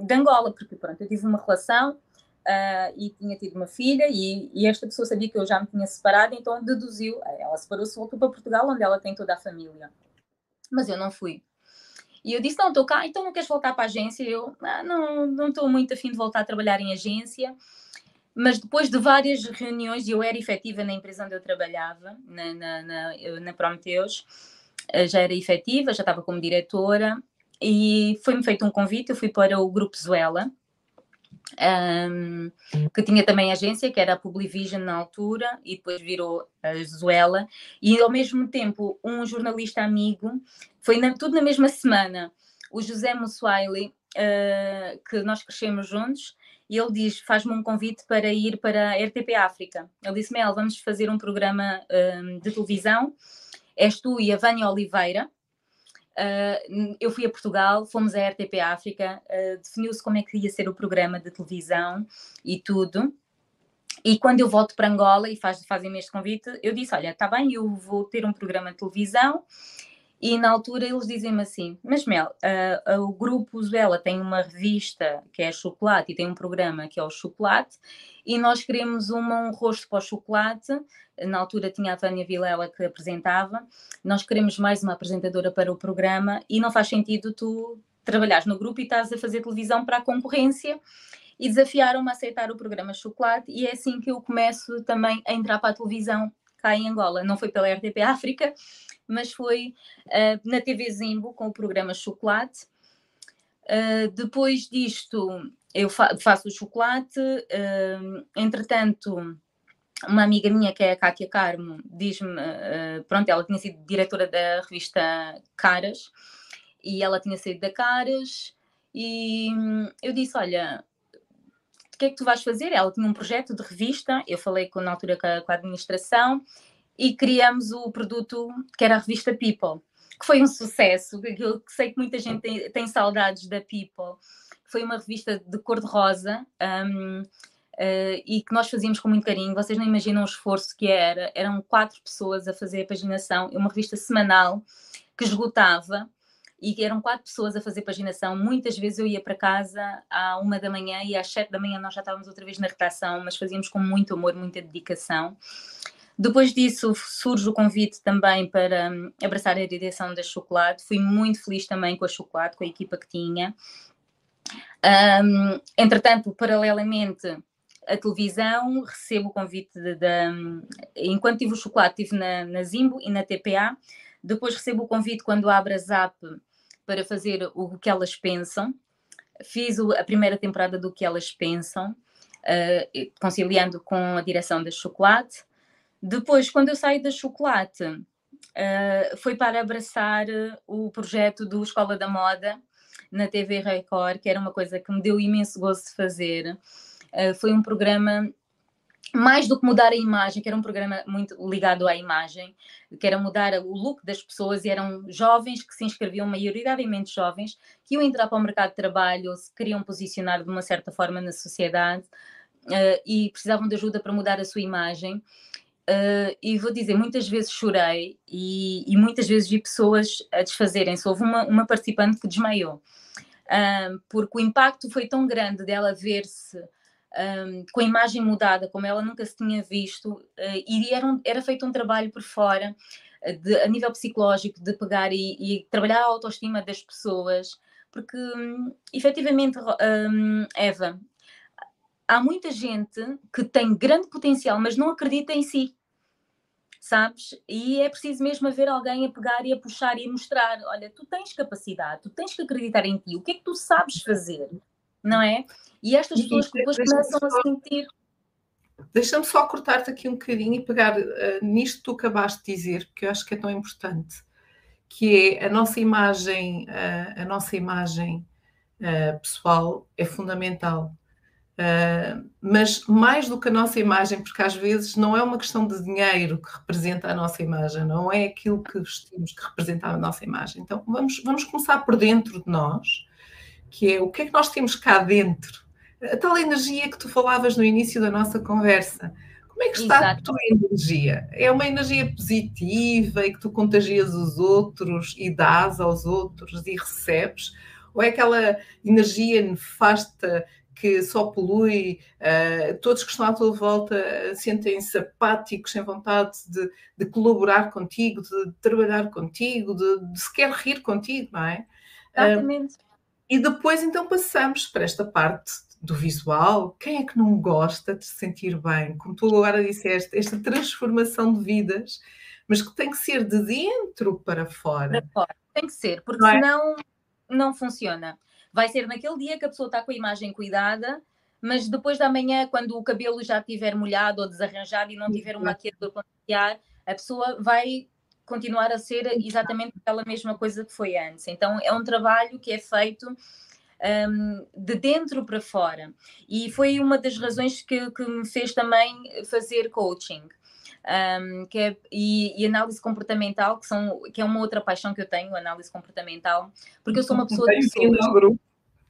de Angola, porque pronto, eu tive uma relação uh, e tinha tido uma filha, e, e, esta pessoa sabia que eu já me tinha separado, então deduziu, ela separou-se voltou para Portugal, onde ela tem toda a família. Mas eu não fui. E eu disse: Não, estou cá, então não queres voltar para a agência? Eu ah, não estou muito afim de voltar a trabalhar em agência. Mas depois de várias reuniões, eu era efetiva na empresa onde eu trabalhava, na, na, na, na Prometeus, eh, já era efetiva, já estava como diretora, e foi-me feito um convite. Eu fui para o Grupo Zuela, um, que tinha também agência, que era a Publivision na altura, e depois virou a Zuela, e ao mesmo tempo um jornalista amigo, foi na, tudo na mesma semana, o José Mussuaili, uh, que nós crescemos juntos, e ele diz, faz-me um convite para ir para a RTP África. Ele disse, Mel, vamos fazer um programa um, de televisão, és tu e a Vânia Oliveira, Uh, eu fui a Portugal, fomos à RTP África, uh, definiu-se como é que ia ser o programa de televisão e tudo. E quando eu volto para Angola e faz, fazem-me este convite, eu disse: Olha, está bem, eu vou ter um programa de televisão. E na altura eles dizem-me assim: Mas Mel, uh, o grupo Zuela tem uma revista que é Chocolate e tem um programa que é o Chocolate, e nós queremos uma, um rosto para o chocolate. Na altura tinha a Vânia Vilela que apresentava, nós queremos mais uma apresentadora para o programa e não faz sentido tu trabalhares no grupo e estás a fazer televisão para a concorrência. E desafiaram-me a aceitar o programa Chocolate e é assim que eu começo também a entrar para a televisão cá em Angola. Não foi pela RTP África, mas foi uh, na TV Zimbo com o programa Chocolate. Uh, depois disto, eu fa faço o chocolate. Uh, entretanto, uma amiga minha, que é a Kátia Carmo, diz-me, pronto, ela tinha sido diretora da revista Caras e ela tinha saído da Caras e hum, eu disse, olha, o que é que tu vais fazer? Ela tinha um projeto de revista, eu falei com, na altura com a, com a administração e criamos o produto que era a revista People, que foi um sucesso, que eu sei que muita gente tem, tem saudades da People, foi uma revista de cor-de-rosa, um, Uh, e que nós fazíamos com muito carinho. Vocês não imaginam o esforço que era. Eram quatro pessoas a fazer a paginação, uma revista semanal que esgotava e eram quatro pessoas a fazer paginação. Muitas vezes eu ia para casa à uma da manhã e às sete da manhã nós já estávamos outra vez na redação, mas fazíamos com muito amor, muita dedicação. Depois disso surge o convite também para um, abraçar a direção da Chocolate. Fui muito feliz também com a Chocolate, com a equipa que tinha. Um, entretanto, paralelamente, a televisão, recebo o convite da. Enquanto tive o chocolate, estive na, na Zimbo e na TPA. Depois recebo o convite quando abro a Zap para fazer o que elas pensam. Fiz a primeira temporada do que elas pensam, uh, conciliando com a direção da Chocolate. Depois, quando eu saio da Chocolate, uh, foi para abraçar o projeto do Escola da Moda na TV Record, que era uma coisa que me deu imenso gozo de fazer. Eh, foi um programa mais do que mudar a imagem, que era um programa muito ligado à imagem, que era mudar o look das pessoas, e eram jovens que se inscreviam, maioritariamente jovens, que iam entrar para o mercado de trabalho, se queriam posicionar de uma certa forma na sociedade uh, e precisavam de ajuda para mudar a sua imagem. Uh, e vou dizer, muitas vezes chorei e, e, muitas vezes vi pessoas a desfazerem-se. Houve uma, uma participante que desmaiou, uh, porque o impacto foi tão grande dela ver-se um, com a imagem mudada, como ela nunca se tinha visto, uh, e era, um, era feito um trabalho por fora, de, a nível psicológico, de pegar e, e, trabalhar a autoestima das pessoas, porque um, efetivamente, um, Eva, há muita gente que tem grande potencial, mas não acredita em si. Sabes? E é preciso mesmo haver alguém a pegar e a puxar e a mostrar: olha, tu tens capacidade, tu tens que acreditar em ti, o que é que tu sabes fazer? não é? E estas pessoas que depois começam a sentir. Deixa-me só cortar-te aqui um bocadinho e pegar uh, nisto que tu acabaste de dizer, porque eu acho que é tão importante, que é a nossa imagem, uh, a nossa imagem uh, pessoal é fundamental. Uh, mas mais do que a nossa imagem, porque às vezes não é uma questão de dinheiro que representa a nossa imagem, não é aquilo que vestimos que representa a nossa imagem. Então vamos, vamos começar por dentro de nós, que é o que é que nós temos cá dentro. A tal energia que tu falavas no início da nossa conversa. Como é que está Exato. a tua energia? É uma energia positiva e que tu contagias os outros e dás aos outros e recebes? Ou é aquela energia nefasta que só polui, uh, todos que estão à tua volta sentem-se apáticos, sem vontade de, de, colaborar contigo, de trabalhar contigo, de, de sequer rir contigo, não é? Exatamente. Uh, e depois então passamos para esta parte do visual. Quem é que não gosta de se sentir bem? Como tu agora disseste, esta transformação de vidas, mas que tem que ser de dentro para fora. Para fora. Tem que ser, porque não é? senão não funciona vai ser naquele dia que a pessoa está com a imagem cuidada, mas depois da manhã, quando o cabelo já estiver molhado ou desarranjado e não tiver um maquiador para maquiar, a pessoa vai continuar a ser exatamente aquela mesma coisa que foi antes. Então, é um trabalho que é feito um, de dentro para fora. E foi uma das razões que, que me fez também fazer coaching. Um, que é, e, e, análise comportamental, que, são, que é uma outra paixão que eu tenho, análise comportamental, porque eu sou uma pessoa de pessoas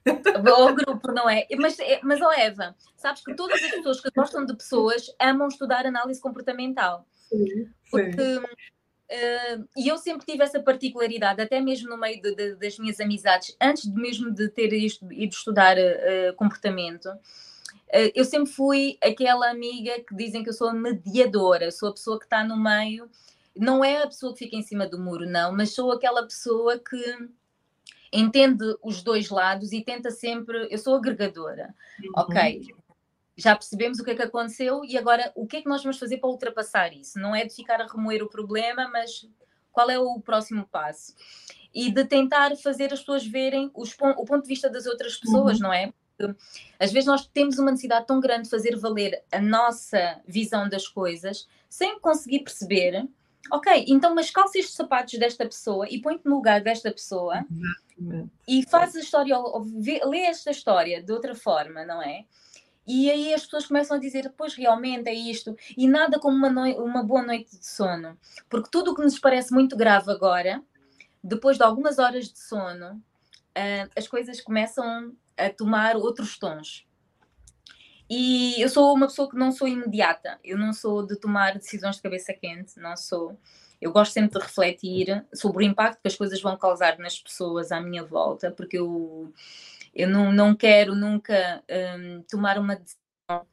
o grupo, não é? Mas, é, mas oh Eva, sabes que todas as pessoas que gostam de pessoas amam estudar análise comportamental. Sim, porque, uh, e eu sempre tive essa particularidade, até mesmo no meio de, de, das minhas amizades, antes de mesmo de ter isto, ido estudar uh, comportamento, uh, eu sempre fui aquela amiga que dizem que eu sou a mediadora, sou a pessoa que está no meio, não é a pessoa que fica em cima do muro, não, mas sou aquela pessoa que entende os dois lados e tenta sempre. Eu sou agregadora, uhum. ok? Já percebemos o que é que aconteceu e agora o que é que nós vamos fazer para ultrapassar isso? Não é de ficar a remoer o problema, mas qual é o próximo passo? E de tentar fazer as pessoas verem os, o ponto de vista das outras pessoas, uhum. não é? Porque, às vezes nós temos uma necessidade tão grande de fazer valer a nossa visão das coisas sem conseguir perceber ok, então mas calça estes sapatos desta pessoa e põe-te no lugar desta pessoa Exatamente. e faz a história, ou, vê, lê esta história de outra forma, não é? E aí as pessoas começam a dizer, pois realmente é isto, e nada como uma, uma boa noite de sono, porque tudo o que nos parece muito grave agora, depois de algumas horas de sono, uh, as coisas começam a tomar outros tons. E eu sou uma pessoa que não sou imediata, eu não sou de tomar decisões de cabeça quente, não sou. Eu gosto sempre de refletir sobre o impacto que as coisas vão causar nas pessoas à minha volta, porque eu, eu não, não quero nunca um, tomar uma decisão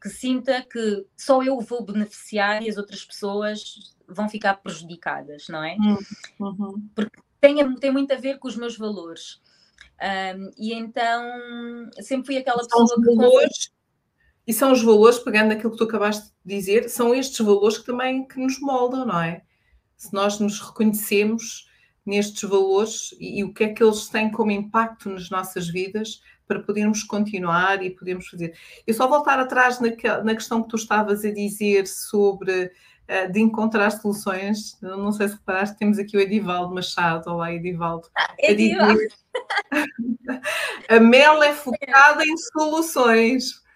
que sinta que só eu vou beneficiar e as outras pessoas vão ficar prejudicadas, não é? Hum, uhum. Porque tem, tem muito a ver com os meus valores. Um, e então sempre fui aquela São pessoa que. Valores, e são os valores, pegando aquilo que tu acabaste de dizer, são estes valores que também que nos moldam, não é? Se nós nos reconhecemos nestes valores e, e o que é que eles têm como impacto nas nossas vidas para podermos continuar e podermos fazer. Eu só voltar atrás na, na questão que tu estavas a dizer sobre uh, de encontrar soluções. Eu não sei se reparaste, temos aqui o Edivaldo Machado. Olá, Edivaldo. Ah, Edivaldo. a Mel é focada em soluções.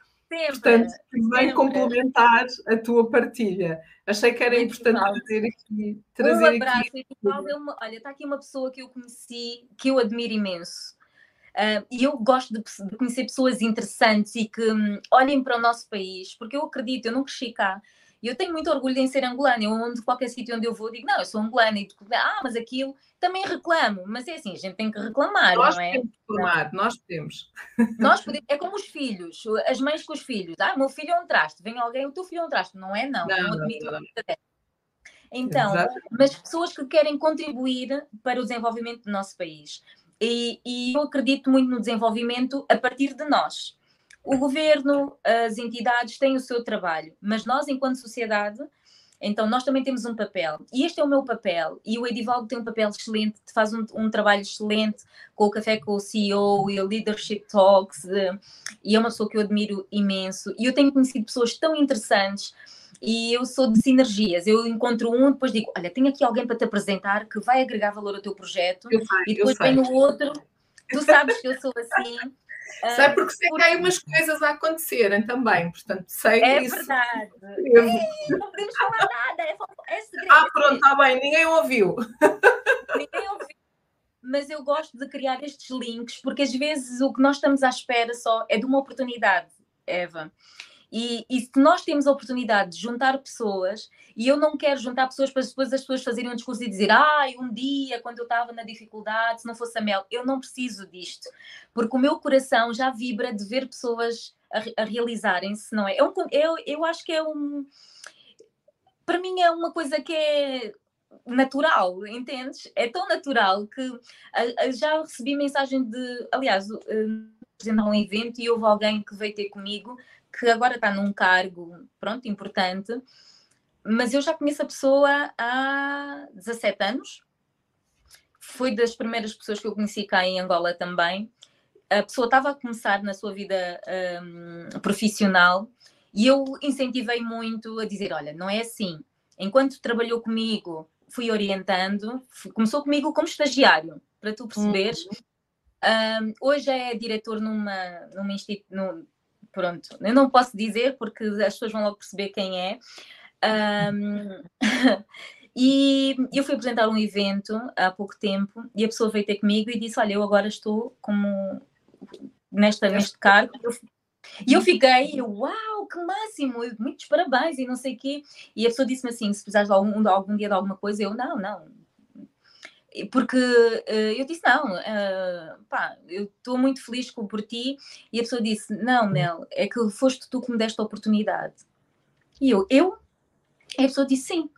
Portanto, vem complementar a tua partilha. Achei que era Muito importante trazer aqui. Trazer um abraço, aqui. É uma, olha, está aqui uma pessoa que eu conheci, que eu admiro imenso. Uh, e eu gosto de, de, conhecer pessoas interessantes e que um, olhem para o nosso país, porque eu acredito, eu não cresci cá, e eu tenho muito orgulho em ser angolana. Eu, onde, qualquer sítio onde eu vou, digo, não, eu sou angolana. E ah, mas aquilo também reclamo. Mas é assim, a gente tem que reclamar, nós não é? Temos que reclamar, nós temos. Nós podemos, é como os filhos, as mães com os filhos. Ah, meu filho é um traste. Vem alguém, o teu filho é um traste. Não é, não. Não, não admito não, não. Então, Exatamente. mas pessoas que querem contribuir para o desenvolvimento do nosso país. E, e eu acredito muito no desenvolvimento a partir de nós. O governo, as entidades têm o seu trabalho, mas nós, enquanto sociedade, Então, nós também temos um papel. E este é o meu papel. E o Edivaldo tem um papel excelente, faz um, um trabalho excelente com o Café com o CEO e o Leadership Talks. Uh, e é uma pessoa que eu admiro imenso. E eu tenho conhecido pessoas tão interessantes. E eu sou de sinergias. Eu encontro um, depois digo: Olha, tenho aqui alguém para te apresentar que vai agregar valor ao teu projeto. Sei, e depois vem o outro. Tu sabes que eu sou assim. Sei porque sei que há aí umas coisas a acontecerem também, portanto sei é isso. Verdade. Ei, não podemos falar nada, é, é segredo. Ah, pronto, está bem, ninguém ouviu. Ninguém ouviu. Mas eu gosto de criar estes links, porque às vezes o que nós estamos à espera só é de uma oportunidade, Eva. E, e, se nós temos a oportunidade de juntar pessoas, e eu não quero juntar pessoas para depois as pessoas fazerem um discurso e dizer, ai, um dia, quando eu estava na dificuldade, se não fosse a Mel, eu não preciso disto, porque o meu coração já vibra de ver pessoas a, a realizarem-se, não é? é um, eu, eu acho que é um. Para mim, é uma coisa que é natural, entendes? É tão natural que já recebi mensagem de. Aliás, uh, um evento e houve alguém que veio ter comigo que agora está num cargo, pronto, importante, mas eu já conheço a pessoa há 17 anos. Foi das primeiras pessoas que eu conheci cá em Angola também. A pessoa estava a começar na sua vida um, profissional e eu incentivei muito a dizer: olha, não é assim. Enquanto trabalhou comigo, fui orientando, começou comigo como estagiário, para tu perceberes. Uhum. Um, hoje é diretor numa, numa instituição pronto, eu não posso dizer porque as pessoas vão logo perceber quem é. Um, e eu fui apresentar um evento há pouco tempo e a pessoa veio ter comigo e disse: Olha, eu agora estou como nesta, neste cargo. E eu fiquei, uau, que máximo, muitos parabéns e não sei o quê. E a pessoa disse-me assim: se precisares de algum, algum dia de alguma coisa, eu não, não, porque uh, eu disse, não, uh, pá, eu estou muito feliz por ti, e a pessoa disse, não, Mel, é que foste tu que me deste a oportunidade. E eu, eu? E a pessoa disse, sim,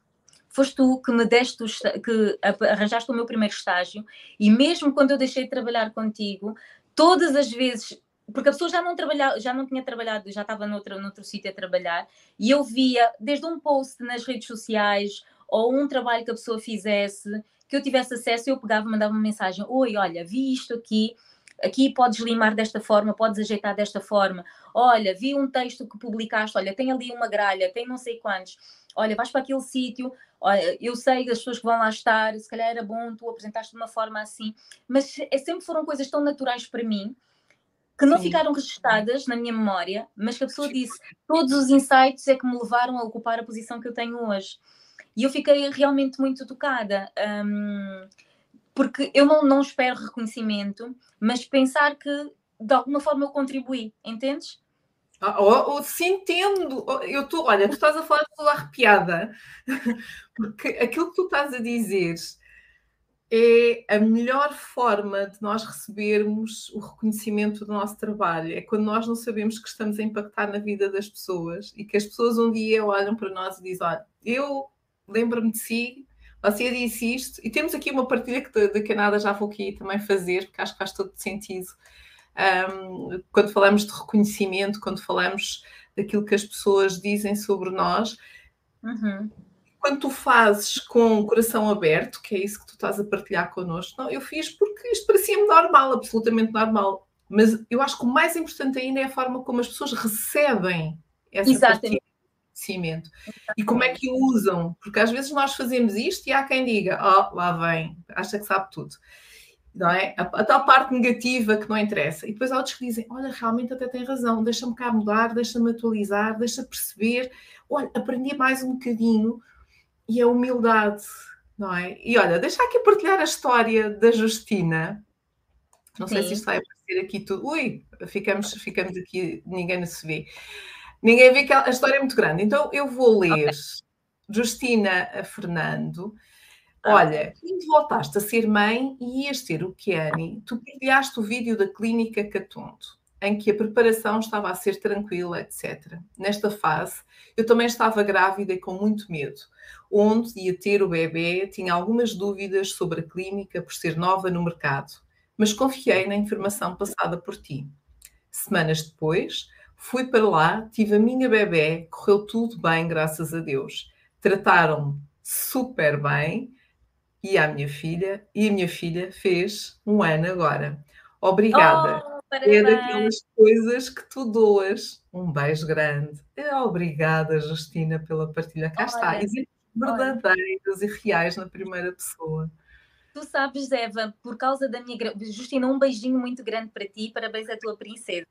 foste tu que me deste, o, que arranjaste o meu primeiro estágio, e mesmo quando eu deixei de trabalhar contigo, todas as vezes, porque a pessoa já não, trabalhava, já não tinha trabalhado, já estava noutro, noutro sítio a trabalhar, e eu via, desde um post nas redes sociais, ou um trabalho que a pessoa fizesse, que eu tivesse acesso, eu pegava, mandava uma mensagem: Oi, olha, vi isto aqui, aqui podes limar desta forma, podes ajeitar desta forma. Olha, vi um texto que publicaste, olha, tem ali uma gralha, tem não sei quantos. Olha, vais para aquele sítio, olha, eu sei as pessoas que vão lá estar, se calhar era bom tu apresentaste de uma forma assim, mas é, sempre foram coisas tão naturais para mim que não Sim. ficaram registadas na minha memória, mas que a pessoa disse: todos os insights é que me levaram a ocupar a posição que eu tenho hoje. E eu fiquei realmente muito tocada, um, porque eu não, não espero reconhecimento, mas pensar que de alguma forma eu contribuí, entendes? Ah, oh, oh, entendo, oh, eu tô, olha, tu estás a falar, estou arrepiada, porque aquilo que tu estás a dizer é a melhor forma de nós recebermos o reconhecimento do nosso trabalho. É quando nós não sabemos que estamos a impactar na vida das pessoas e que as pessoas um dia olham para nós e dizem: Olha, eu lembra-me de si, você disse isto, e temos aqui uma partilha que da Canadá já vou aqui também fazer, porque acho que faz todo sentido. Um, quando falamos de reconhecimento, quando falamos daquilo que as pessoas dizem sobre nós, uhum. quando tu fazes com o coração aberto, que é isso que tu estás a partilhar connosco, não, eu fiz porque isto parecia-me normal, absolutamente normal. Mas eu acho que o mais importante ainda é a forma como as pessoas recebem essa Exatamente. partilha conhecimento. E como é que usam? Porque às vezes nós fazemos isto e há quem diga, oh, lá vem, acha que sabe tudo. Não é? A, a, tal parte negativa que não interessa. E depois há outros que dizem, olha, realmente até tem razão, deixa-me cá mudar, deixa-me atualizar, deixa perceber. Olha, aprendi mais um bocadinho e a humildade, não é? E olha, deixa aqui partilhar a história da Justina. Não Sim. sei se isto vai aparecer aqui tudo. Ui, ficamos, ficamos aqui, ninguém nos se vê. Ninguém vê que a história é muito grande. Então eu vou ler okay. Justina Fernando. Olha, quando voltaste a ser mãe e ias ter o Kiani, tu partilhaste o vídeo da clínica Catundo, em que a preparação estava a ser tranquila, etc. Nesta fase, eu também estava grávida e com muito medo. Onde ia ter o bebê, tinha algumas dúvidas sobre a clínica por ser nova no mercado, mas confiei na informação passada por ti. Semanas depois, Fui para lá, tive a minha bebê, correu tudo bem, graças a Deus. trataram-me super bem e à minha filha, e a minha filha fez um ano agora. Obrigada. Oh, é daquelas coisas que tu doas. Um beijo grande. É, obrigada, Justina, pela partilha. Cá está. Exemplos verdadeiros e reais na primeira pessoa. Tu sabes, Eva, por causa da minha. Justina, um beijinho muito grande para ti. Parabéns à tua princesa.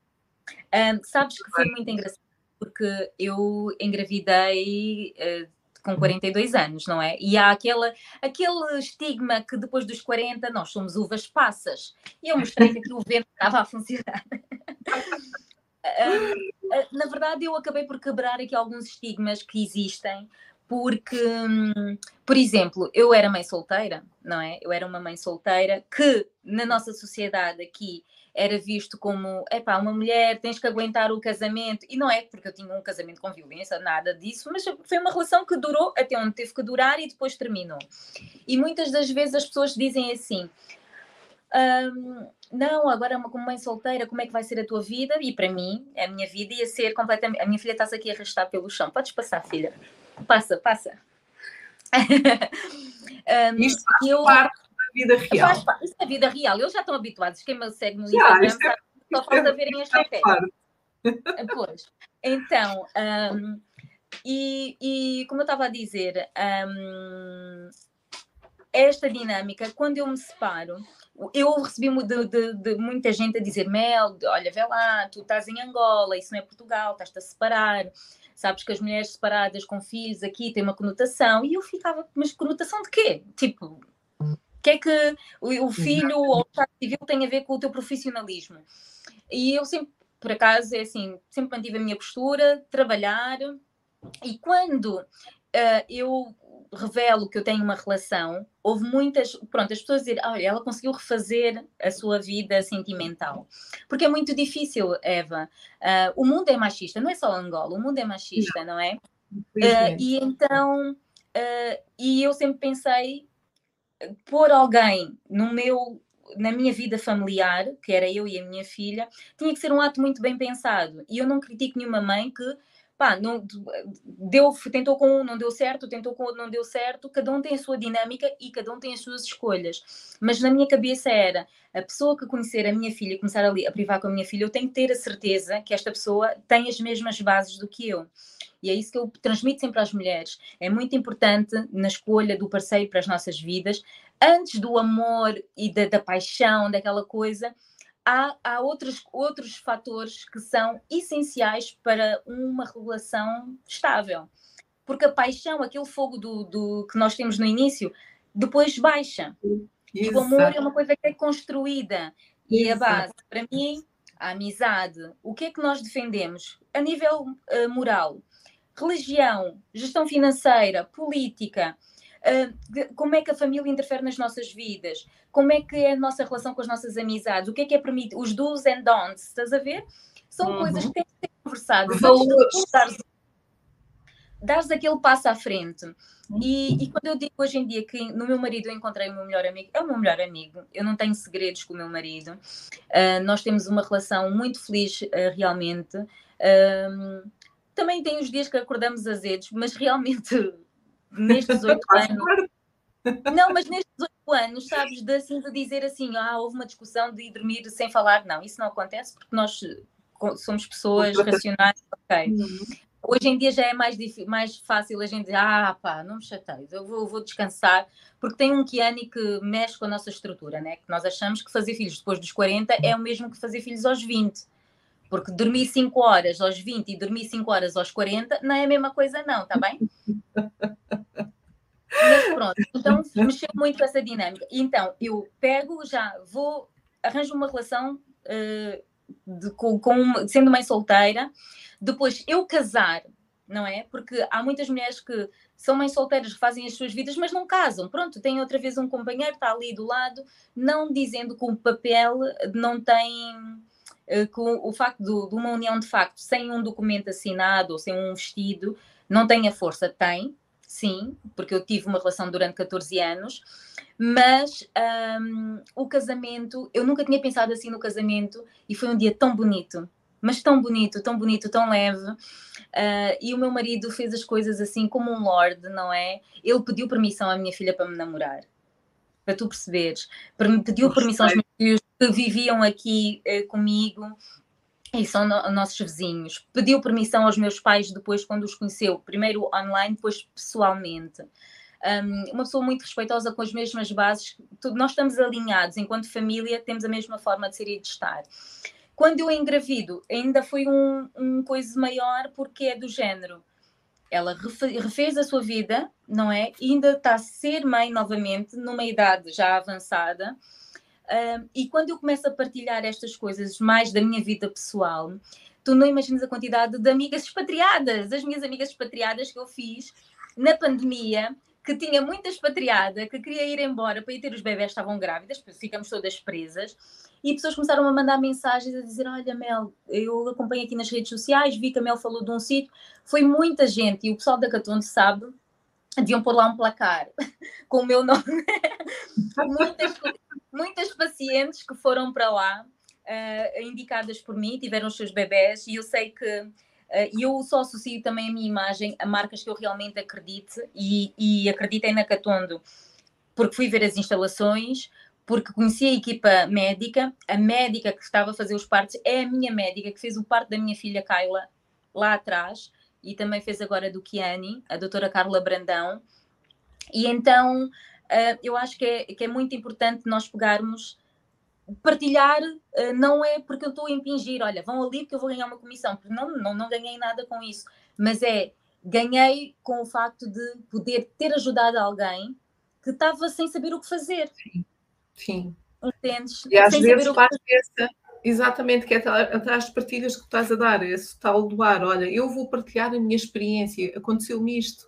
Um, sabes que foi muito engraçado porque eu engravidei uh, com 42 anos, não é? E há aquela, aquele estigma que depois dos 40 nós somos uvas passas. E eu mostrei que aquilo vento estava a funcionar. na verdade, eu acabei por quebrar aqui alguns estigmas que existem, porque, hum, por exemplo, eu era mãe solteira, não é? Eu era uma mãe solteira que na nossa sociedade aqui era visto como, epá, uma mulher, tens que aguentar o casamento, e não é porque eu tinha um casamento com violência, nada disso, mas foi uma relação que durou até onde teve que durar e depois terminou. E muitas das vezes as pessoas dizem assim, um, não, agora como mãe solteira, como é que vai ser a tua vida? E para mim, a minha vida ia ser completamente. A minha filha está-se aqui a arrastar pelo chão. Podes passar, filha. Passa, passa. um, Isto faz eu, parte vida real. Faz, isso é vida real. Eles já estão habituados. Quem me segue no Instagram é, sabe, só falta é, verem as cafés. Pois. Então, um, e, e, como eu estava a dizer, um, esta dinâmica, quando eu me separo, eu recebi de, de, de, muita gente a dizer: Mel, olha, vê lá, tu estás em Angola, isso não é Portugal, estás-te a separar. Sabes que as mulheres separadas com filhos aqui têm uma conotação. E eu ficava, mas conotação de quê? Tipo, que é que o, filho ou o Estado Civil tem a ver com o teu profissionalismo? E eu sempre, por acaso, é assim, sempre mantive a minha postura, trabalhar, e quando uh, eu revelo que eu tenho uma relação, houve muitas, pronto, as pessoas dizem, olha, ela conseguiu refazer a sua vida sentimental. Porque é muito difícil, Eva. Uh, o mundo é machista, não é só Angola, o mundo é machista, não, não é? Uh, e então, uh, e eu sempre pensei, pôr alguém no meu na minha vida familiar, que era eu e a minha filha, tinha que ser um ato muito bem pensado. E eu não critico nenhuma mãe que pá, não, deu, tentou com um, não deu certo, tentou com outro, não deu certo. Cada um tem a sua dinâmica e cada um tem as suas escolhas. Mas na minha cabeça era a pessoa que conhecer a minha filha, começar ali a privar com a minha filha, eu tenho que ter a certeza que esta pessoa tem as mesmas bases do que eu. E é isso que eu transmito sempre às mulheres. É muito importante na escolha do parceiro para as nossas vidas, antes do amor e da, da paixão, daquela coisa, há, há outros, outros fatores que são essenciais para uma relação estável. Porque a paixão, aquele fogo do, do que nós temos no início, depois baixa. E o amor é uma coisa que é construída. E a base, para mim, a amizade. O que é que nós defendemos? A nível uh, moral, religião, gestão financeira, política, uh, como é que a família interfere nas nossas vidas, como é que é a nossa relação com as nossas amizades, o que é que é permitido, os do's and don'ts, estás a ver? São uhum. coisas que têm que ser conversadas. Dares, dares aquele passo à frente. E, e, quando eu digo hoje em dia que no meu marido eu encontrei o meu melhor amigo, é o meu melhor amigo, eu não tenho segredos com o meu marido, uh, nós temos uma relação muito feliz uh, realmente. Uh, também tem os dias que acordamos azedos, mas realmente nestes oito anos. Não, mas nestes oito anos, sabes, de, assim, de dizer assim, ah, houve uma discussão de ir dormir sem falar. Não, isso não acontece porque nós somos pessoas racionais, ok. Uhum. Hoje em dia já é mais, mais fácil a gente dizer, ah, pá, não me chateies, eu vou, vou descansar, porque tem um Kiani que mexe com a nossa estrutura, né? Que nós achamos que fazer filhos depois dos 40 é o mesmo que fazer filhos aos 20. Porque dormir 5 horas aos 20 e dormir 5 horas aos 40 não é a mesma coisa, não, tá bem? Mas pronto, então mexeu muito com essa dinâmica. Então, eu pego, já vou, arranjo uma relação uh, de, com, com, sendo mãe solteira, depois eu casar, não é? Porque há muitas mulheres que são mães solteiras que fazem as suas vidas, mas não casam. Pronto, tem outra vez um companheiro, está ali do lado, não dizendo que o papel não tem com o facto de, de, uma união de facto sem um documento assinado ou sem um vestido não tem a força. Tem, sim, porque eu tive uma relação durante 14 anos, mas um, o casamento, eu nunca tinha pensado assim no casamento e foi um dia tão bonito. mas tão bonito, tão bonito, tão leve. Uh, e o meu marido fez as coisas assim como um lord, não é? Ele pediu permissão à minha filha para me namorar. Para tu perceberes. Pediu permissão aos meus filhos que viviam aqui uh, comigo e são no, nossos vizinhos. Pediu permissão aos meus pais depois, quando os conheceu, primeiro online, depois pessoalmente. Um, uma pessoa muito respeitosa com as mesmas bases. Tudo, nós estamos alinhados, enquanto família, temos a mesma forma de ser e de estar. Quando eu engravido, ainda foi um, um coisa maior, porque é do género. Ela refez a sua vida, não é? E ainda está a ser mãe novamente, numa idade já avançada e quando eu começo a partilhar estas coisas mais da minha vida pessoal, tu não imaginas a quantidade de amigas expatriadas, as minhas amigas expatriadas que eu fiz na pandemia, que tinha muita expatriada, que queria ir embora para ir ter os bebés, estavam grávidas, ficamos todas presas, e pessoas começaram a mandar mensagens a dizer: Olha, Mel, eu acompanho aqui nas redes sociais, vi que a Mel falou de um sítio, foi muita gente, e o pessoal da Catonde sabe, deviam pôr lá um placar com o meu nome. Muitas muitas pacientes que foram para lá, uh, indicadas por mim, tiveram os seus bebés, e eu sei que uh, eu só associo também a minha imagem a marcas que eu realmente acredite e, e acreditem na Catondo, porque fui ver as instalações, porque conheci a equipa médica, a médica que estava a fazer os partos é a minha médica que fez o parto da minha filha Kyla lá atrás e também fez agora do Kiani, a doutora Carla Brandão. E então uh, eu acho que é, que é muito importante nós pegarmos, partilhar, uh, não é porque eu estou a impingir, olha, vão ali porque eu vou ganhar uma comissão, porque não, não, não ganhei nada com isso, mas é ganhei com o facto de poder ter ajudado alguém que estava sem saber o que fazer. Sim. Sim. Entendes? E às vezes faz essa, exatamente, que é atrás de partilhas que tu estás a dar, esse tal doar, olha, eu vou partilhar a minha experiência, aconteceu-me isto,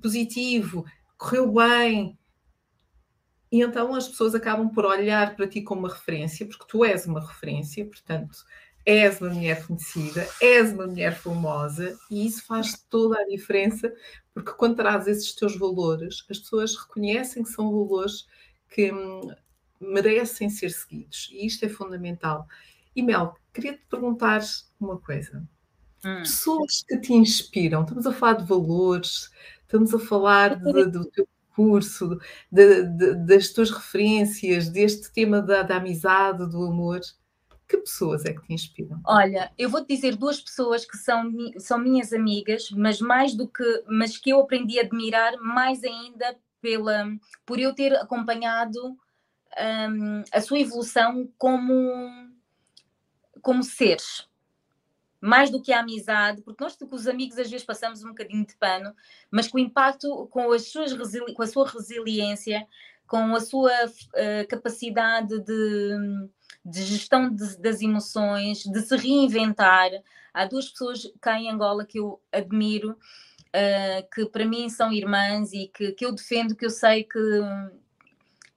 positivo, correu bem. E então as pessoas acabam por olhar para ti como uma referência, porque tu és uma referência, portanto, és uma mulher conhecida, és uma mulher famosa, e isso faz toda a diferença, porque quando trazes esses teus valores, as pessoas reconhecem que são valores que hum, merecem ser seguidos, e isto é fundamental. E Mel, queria te perguntar uma coisa. Hum. Pessoas que te inspiram, estamos a falar de valores, Estamos a falar de, do teu curso, de, de, das tuas referências, deste tema da, da amizade, do amor. Que pessoas é que te inspiram? Olha, eu vou-te dizer duas pessoas que são, são minhas amigas, mas mais do que, mas que eu aprendi a admirar mais ainda pela, por eu ter acompanhado um, a sua evolução como, como seres mais do que a amizade, porque nós com os amigos às vezes passamos um bocadinho de pano, mas com o impacto, com, as suas com a sua resiliência, com a sua uh, capacidade de, de gestão de, das emoções, de se reinventar. Há duas pessoas cá em Angola que eu admiro, uh, que para mim são irmãs e que, que eu defendo, que eu sei que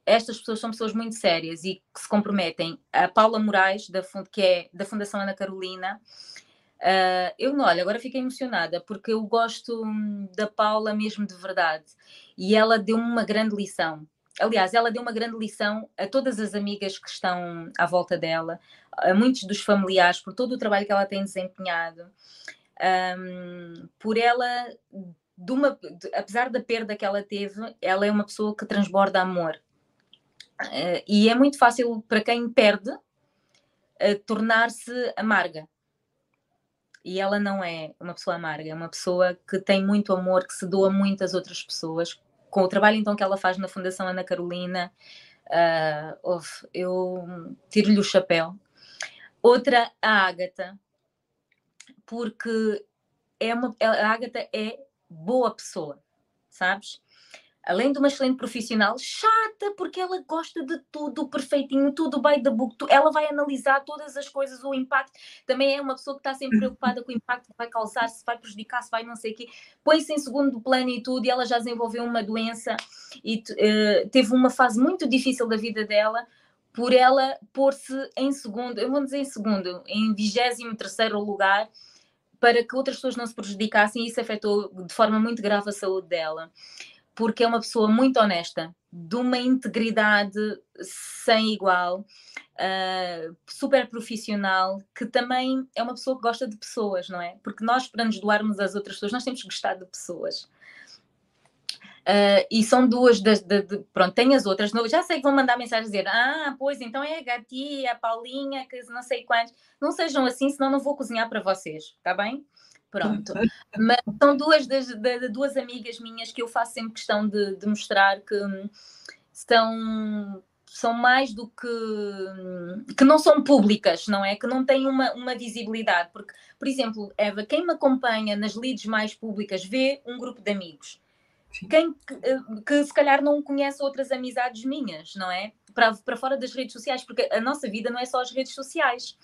estas pessoas são pessoas muito sérias e que se comprometem. A Paula Moraes, da, que é da Fundação Ana Carolina, Uh, eu não, olha, agora fiquei emocionada porque eu gosto hum, da Paula mesmo de verdade e ela deu-me uma grande lição. Aliás, ela deu uma grande lição a todas as amigas que estão à volta dela, a muitos dos familiares, por todo o trabalho que ela tem desempenhado, um, por ela, de uma, de, apesar da perda que ela teve, ela é uma pessoa que transborda amor. Uh, e é muito fácil para quem perde uh, tornar-se amarga e ela não é uma pessoa amarga, é uma pessoa que tem muito amor, que se doa muito às outras pessoas. Com o trabalho então que ela faz na Fundação Ana Carolina, uh, eu tiro-lhe o chapéu. Outra, a Ágata, porque é uma, a Ágata é boa pessoa, sabes? além de uma excelente profissional, chata, porque ela gosta de tudo perfeitinho, tudo by the book, ela vai analisar todas as coisas, o impacto. Também é uma pessoa que está sempre preocupada com o impacto que vai causar, se vai prejudicar, se vai não sei o quê. Põe-se em segundo plano e tudo, e ela já desenvolveu uma doença e uh, teve uma fase muito difícil da vida dela por ela pôr-se em segundo, eu vou dizer em segundo, em vigésimo terceiro lugar, para que outras pessoas não se prejudicassem, e isso afetou de forma muito grave a saúde dela porque é uma pessoa muito honesta. de uma integridade sem igual, uh, super profissional, que também é uma pessoa que gosta de pessoas, não é? Porque nós, para nos doarmos às outras pessoas, nós temos que gostar de pessoas. Uh, e são duas das. De, de, pronto, tem as outras. Já sei que vão mandar mensagem dizer: Ah, pois então é a Gatia, a Paulinha, que não sei quantos. Não sejam assim, senão não vou cozinhar para vocês, está bem? Pronto. Mas são duas das de, duas amigas minhas que eu faço sempre questão de, de mostrar que estão são mais do que que não são públicas, não é? Que não têm uma, uma visibilidade. Porque, por exemplo, Eva, quem me acompanha nas leads mais públicas vê um grupo de amigos. Sim. Quem que, eh, que, se calhar não conhece outras amizades minhas, não é? Para, para fora das redes sociais, porque a nossa vida não é só as redes sociais.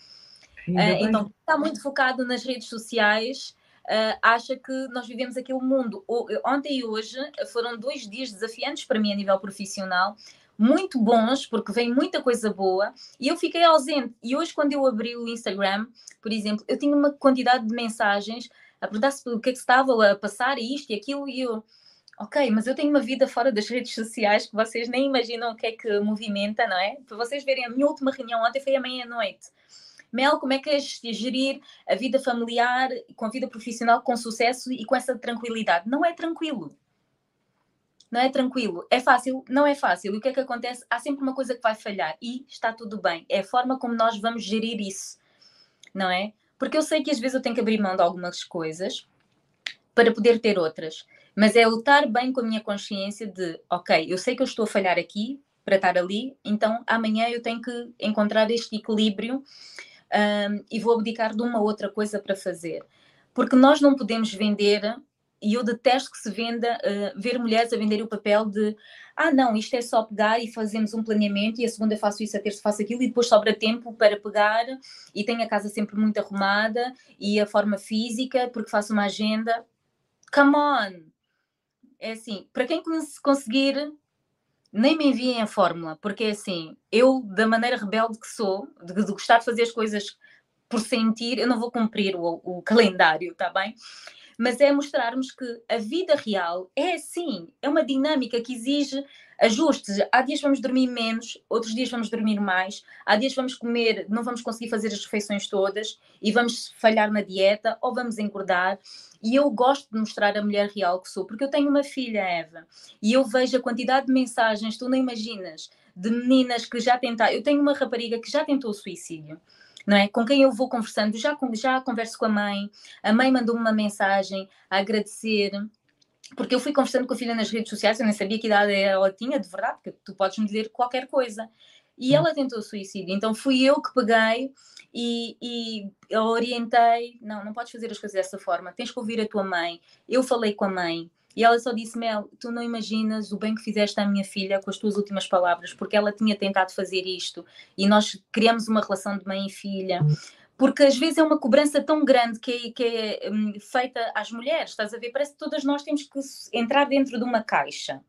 Uh, então, está muito focado nas redes sociais, uh, acha que nós vivemos aquele mundo. O, ontem e hoje foram dois dias desafiantes para mim a nível profissional, muito bons, porque vem muita coisa boa, e eu fiquei ausente. E hoje, quando eu abri o Instagram, por exemplo, eu tinha uma quantidade de mensagens a perguntar-se o que é que estava a passar, e isto e aquilo, e eu. Ok, mas eu tenho uma vida fora das redes sociais que vocês nem imaginam o que é que movimenta, não é? Para vocês verem, a minha última reunião ontem foi à meia-noite. Mel, como é que é gerir a vida familiar com a vida profissional com sucesso e com essa tranquilidade? Não é tranquilo. Não é tranquilo. É fácil? Não é fácil. E o que é que acontece? Há sempre uma coisa que vai falhar e está tudo bem. É a forma como nós vamos gerir isso. Não é? Porque eu sei que às vezes eu tenho que abrir mão de algumas coisas para poder ter outras. Mas é lutar bem com a minha consciência de, ok, eu sei que eu estou a falhar aqui para estar ali, então amanhã eu tenho que encontrar este equilíbrio um, e vou abdicar de uma outra coisa para fazer. Porque nós não podemos vender, e eu detesto que se venda, uh, ver mulheres a vender o papel de ah, não, isto é só pegar e fazemos um planeamento e a segunda faço isso, a terça faço aquilo e depois sobra tempo para pegar e tenho a casa sempre muito arrumada e a forma física porque faço uma agenda. Come on! É assim, para quem conseguir nem me enviem a fórmula, porque é assim, eu, da maneira rebelde que sou, de, de gostar de fazer as coisas por sentir, eu não vou cumprir o, o calendário, tá bem? Mas é mostrarmos que a vida real é assim, é uma dinâmica que exige ajustes. Há dias vamos dormir menos, outros dias vamos dormir mais, há dias vamos comer, não vamos conseguir fazer as refeições todas e vamos falhar na dieta ou vamos engordar. E eu gosto de mostrar a mulher real que sou, porque eu tenho uma filha, Eva, e eu vejo a quantidade de mensagens, tu não imaginas, de meninas que já tentaram. Eu tenho uma rapariga que já tentou suicídio. Não é? Com quem eu vou conversando, já, já converso com a mãe, a mãe mandou-me uma mensagem a agradecer, porque eu fui conversando com a filha nas redes sociais, eu nem sabia que idade ela tinha, de verdade, porque tu podes me dizer qualquer coisa. E hum. ela tentou suicídio, então fui eu que peguei e, e orientei: não, não podes fazer as coisas dessa forma, tens que ouvir a tua mãe. Eu falei com a mãe, e ela só disse: Mel, tu não imaginas o bem que fizeste à minha filha com as tuas últimas palavras, porque ela tinha tentado fazer isto e nós criamos uma relação de mãe e filha. Hum porque às vezes é uma cobrança tão grande que é, que é um, feita às mulheres, estás a ver? Parece que todas nós temos que entrar dentro de uma caixa.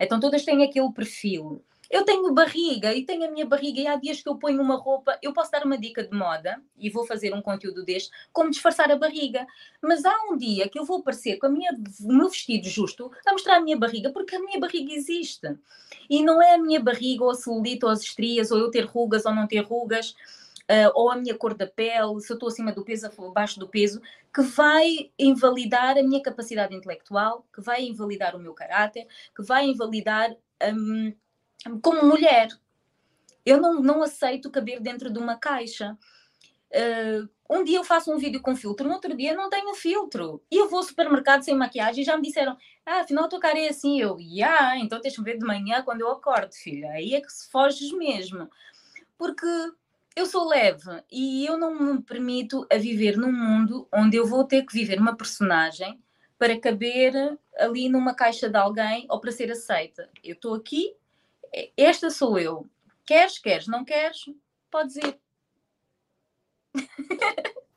Então todas têm aquele perfil. Eu tenho barriga e tenho a minha barriga, e há dias que eu ponho uma roupa. Eu posso dar uma dica de moda e vou fazer um conteúdo deste, como disfarçar a barriga. Mas há um dia que eu vou aparecer com minha, o meu vestido justo a mostrar a minha barriga, porque a minha barriga existe. E não é a minha barriga, ou a celulite, ou as estrias, ou eu ter rugas ou não ter rugas uh, ou a minha cor da pele, se eu estou acima do peso, abaixo do peso, que vai invalidar a minha capacidade intelectual, que vai invalidar o meu caráter, que vai invalidar um, como mulher. Eu não, não aceito caber dentro de uma caixa. Uh, um dia eu faço um vídeo com filtro, no outro dia não tenho filtro. E eu vou ao supermercado sem maquiagem e já me disseram: Ah, afinal a tua cara é assim. Eu, ah, então tens que ver de manhã quando eu acordo, filha. Aí é que se foges mesmo. Porque eu sou leve e eu não me permito a viver num mundo onde eu vou ter que viver uma personagem para caber ali numa caixa de alguém ou para ser aceita. Eu estou aqui, esta sou eu. Queres, queres, não queres, podes ir.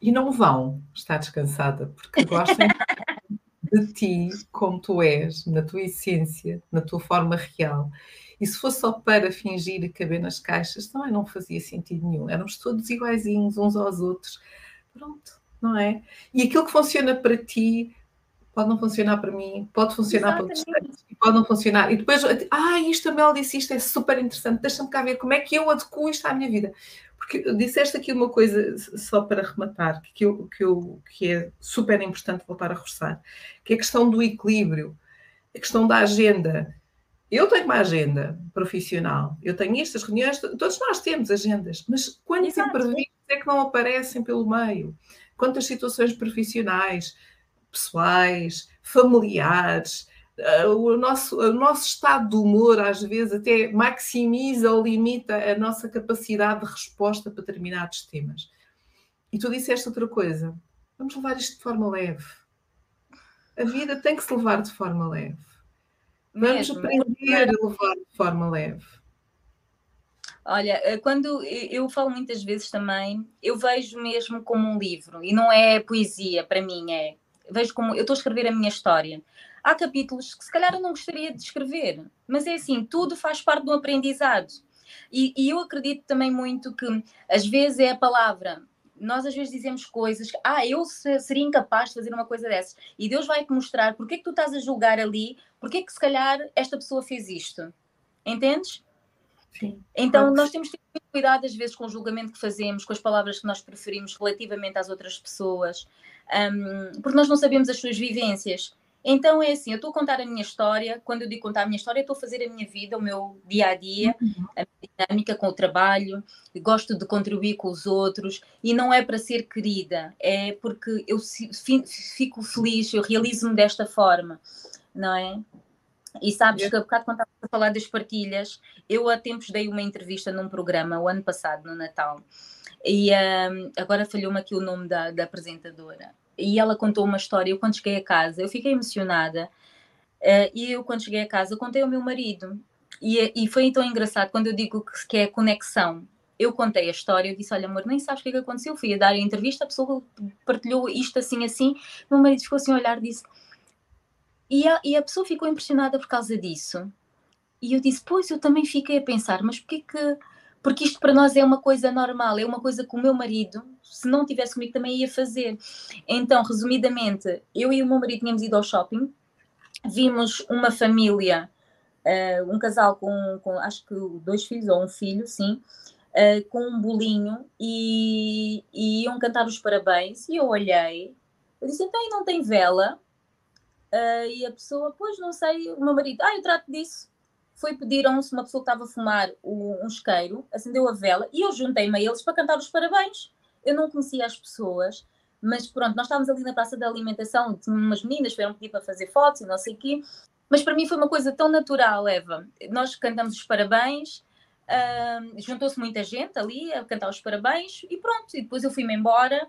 E não vão estar descansada, porque gostam de ti como tu és, na tua essência, na tua forma real. E se fosse só para fingir e caber nas caixas, também não fazia sentido nenhum. Éramos todos iguaizinhos uns aos outros. Pronto, não é? E aquilo que funciona para ti pode não funcionar para mim, pode funcionar Exatamente. para outros pode não funcionar. E depois, ah, isto a Mel disse isto, é super interessante, deixa-me cá ver como é que eu adequo isto à minha vida. Porque disseste aqui uma coisa, só para rematar, que, eu, que, eu, que é super importante voltar a reforçar, que é a questão do equilíbrio, a questão da agenda. Eu tenho uma agenda profissional, eu tenho estas reuniões, todos nós temos agendas, mas quantos imprevistos é que não aparecem pelo meio? Quantas situações profissionais, pessoais, familiares, eh, o nosso, o nosso estado de humor, às vezes, até maximiza ou limita a nossa capacidade de resposta para determinados temas. E tu disseste outra coisa. Vamos levar isto de forma leve. A vida tem que se levar de forma leve. Vamos Mesmo. aprender a levar de forma leve. Olha, eh, quando eu falo muitas vezes também, eu vejo mesmo como um livro, e não é poesia para mim, é vejo como eu estou a escrever a minha história há capítulos que se calhar eu não gostaria de escrever, mas é assim, tudo faz parte do aprendizado. E, e, eu acredito também muito que às vezes é a palavra. Nós às vezes dizemos coisas, ah, eu seria incapaz de fazer uma coisa dessas. E Deus vai te mostrar porque é que tu estás a julgar ali, porque é que se calhar esta pessoa fez isto. Entendes? Sim. Então nós temos que ter muito cuidado às vezes com o julgamento que fazemos, com as palavras que nós preferimos relativamente às outras pessoas, um, porque nós não sabemos as suas vivências. Então é assim, eu estou a contar a minha história. Quando eu digo contar a minha história, estou a fazer a minha vida, o meu dia a dia, uhum. a minha dinâmica com o trabalho. Gosto de contribuir com os outros e não é para ser querida, é porque eu fico feliz, eu realizo-me desta forma, não é? E sabes yeah. que há bocado quando estava a falar das partilhas, eu há tempos dei uma entrevista num programa, o ano passado, no Natal, e um, agora falhou-me aqui o nome da, da apresentadora e ela contou uma história. Eu, quando cheguei a casa, eu fiquei emocionada. Uh, e eu, quando cheguei a casa, contei ao meu marido. E, e foi então engraçado quando eu digo que, que é conexão. Eu contei a história, eu disse: Olha, amor, nem sabes o que, é que aconteceu. Eu fui a dar a entrevista, a pessoa partilhou isto assim, assim. Meu marido ficou assim a olhar, disse. E a, e a pessoa ficou impressionada por causa disso. E eu disse: Pois, eu também fiquei a pensar, mas porquê que porque isto para nós é uma coisa normal, é uma coisa que o meu marido, se não tivesse comigo, também ia fazer. Então, resumidamente, eu e o meu marido tínhamos ido ao shopping, vimos uma família, uh, um casal com, com, acho que dois filhos ou um filho, sim, uh, com um bolinho e, e, iam cantar os parabéns. E eu olhei, eu disse: então, não tem vela? Uh, e a pessoa, pois não sei, o meu marido, ah, eu trato disso foi pediram-se uma pessoa que estava a fumar um, isqueiro, acendeu a vela e eu juntei-me a eles para cantar os parabéns. Eu não conhecia as pessoas, mas pronto, nós estávamos ali na praça da alimentação, tinha umas meninas vieram pedir para fazer fotos e não sei o quê, mas para mim foi uma coisa tão natural, Eva. Nós cantamos os parabéns, uh, juntou-se muita gente ali a cantar os parabéns e pronto, e depois eu fui-me embora.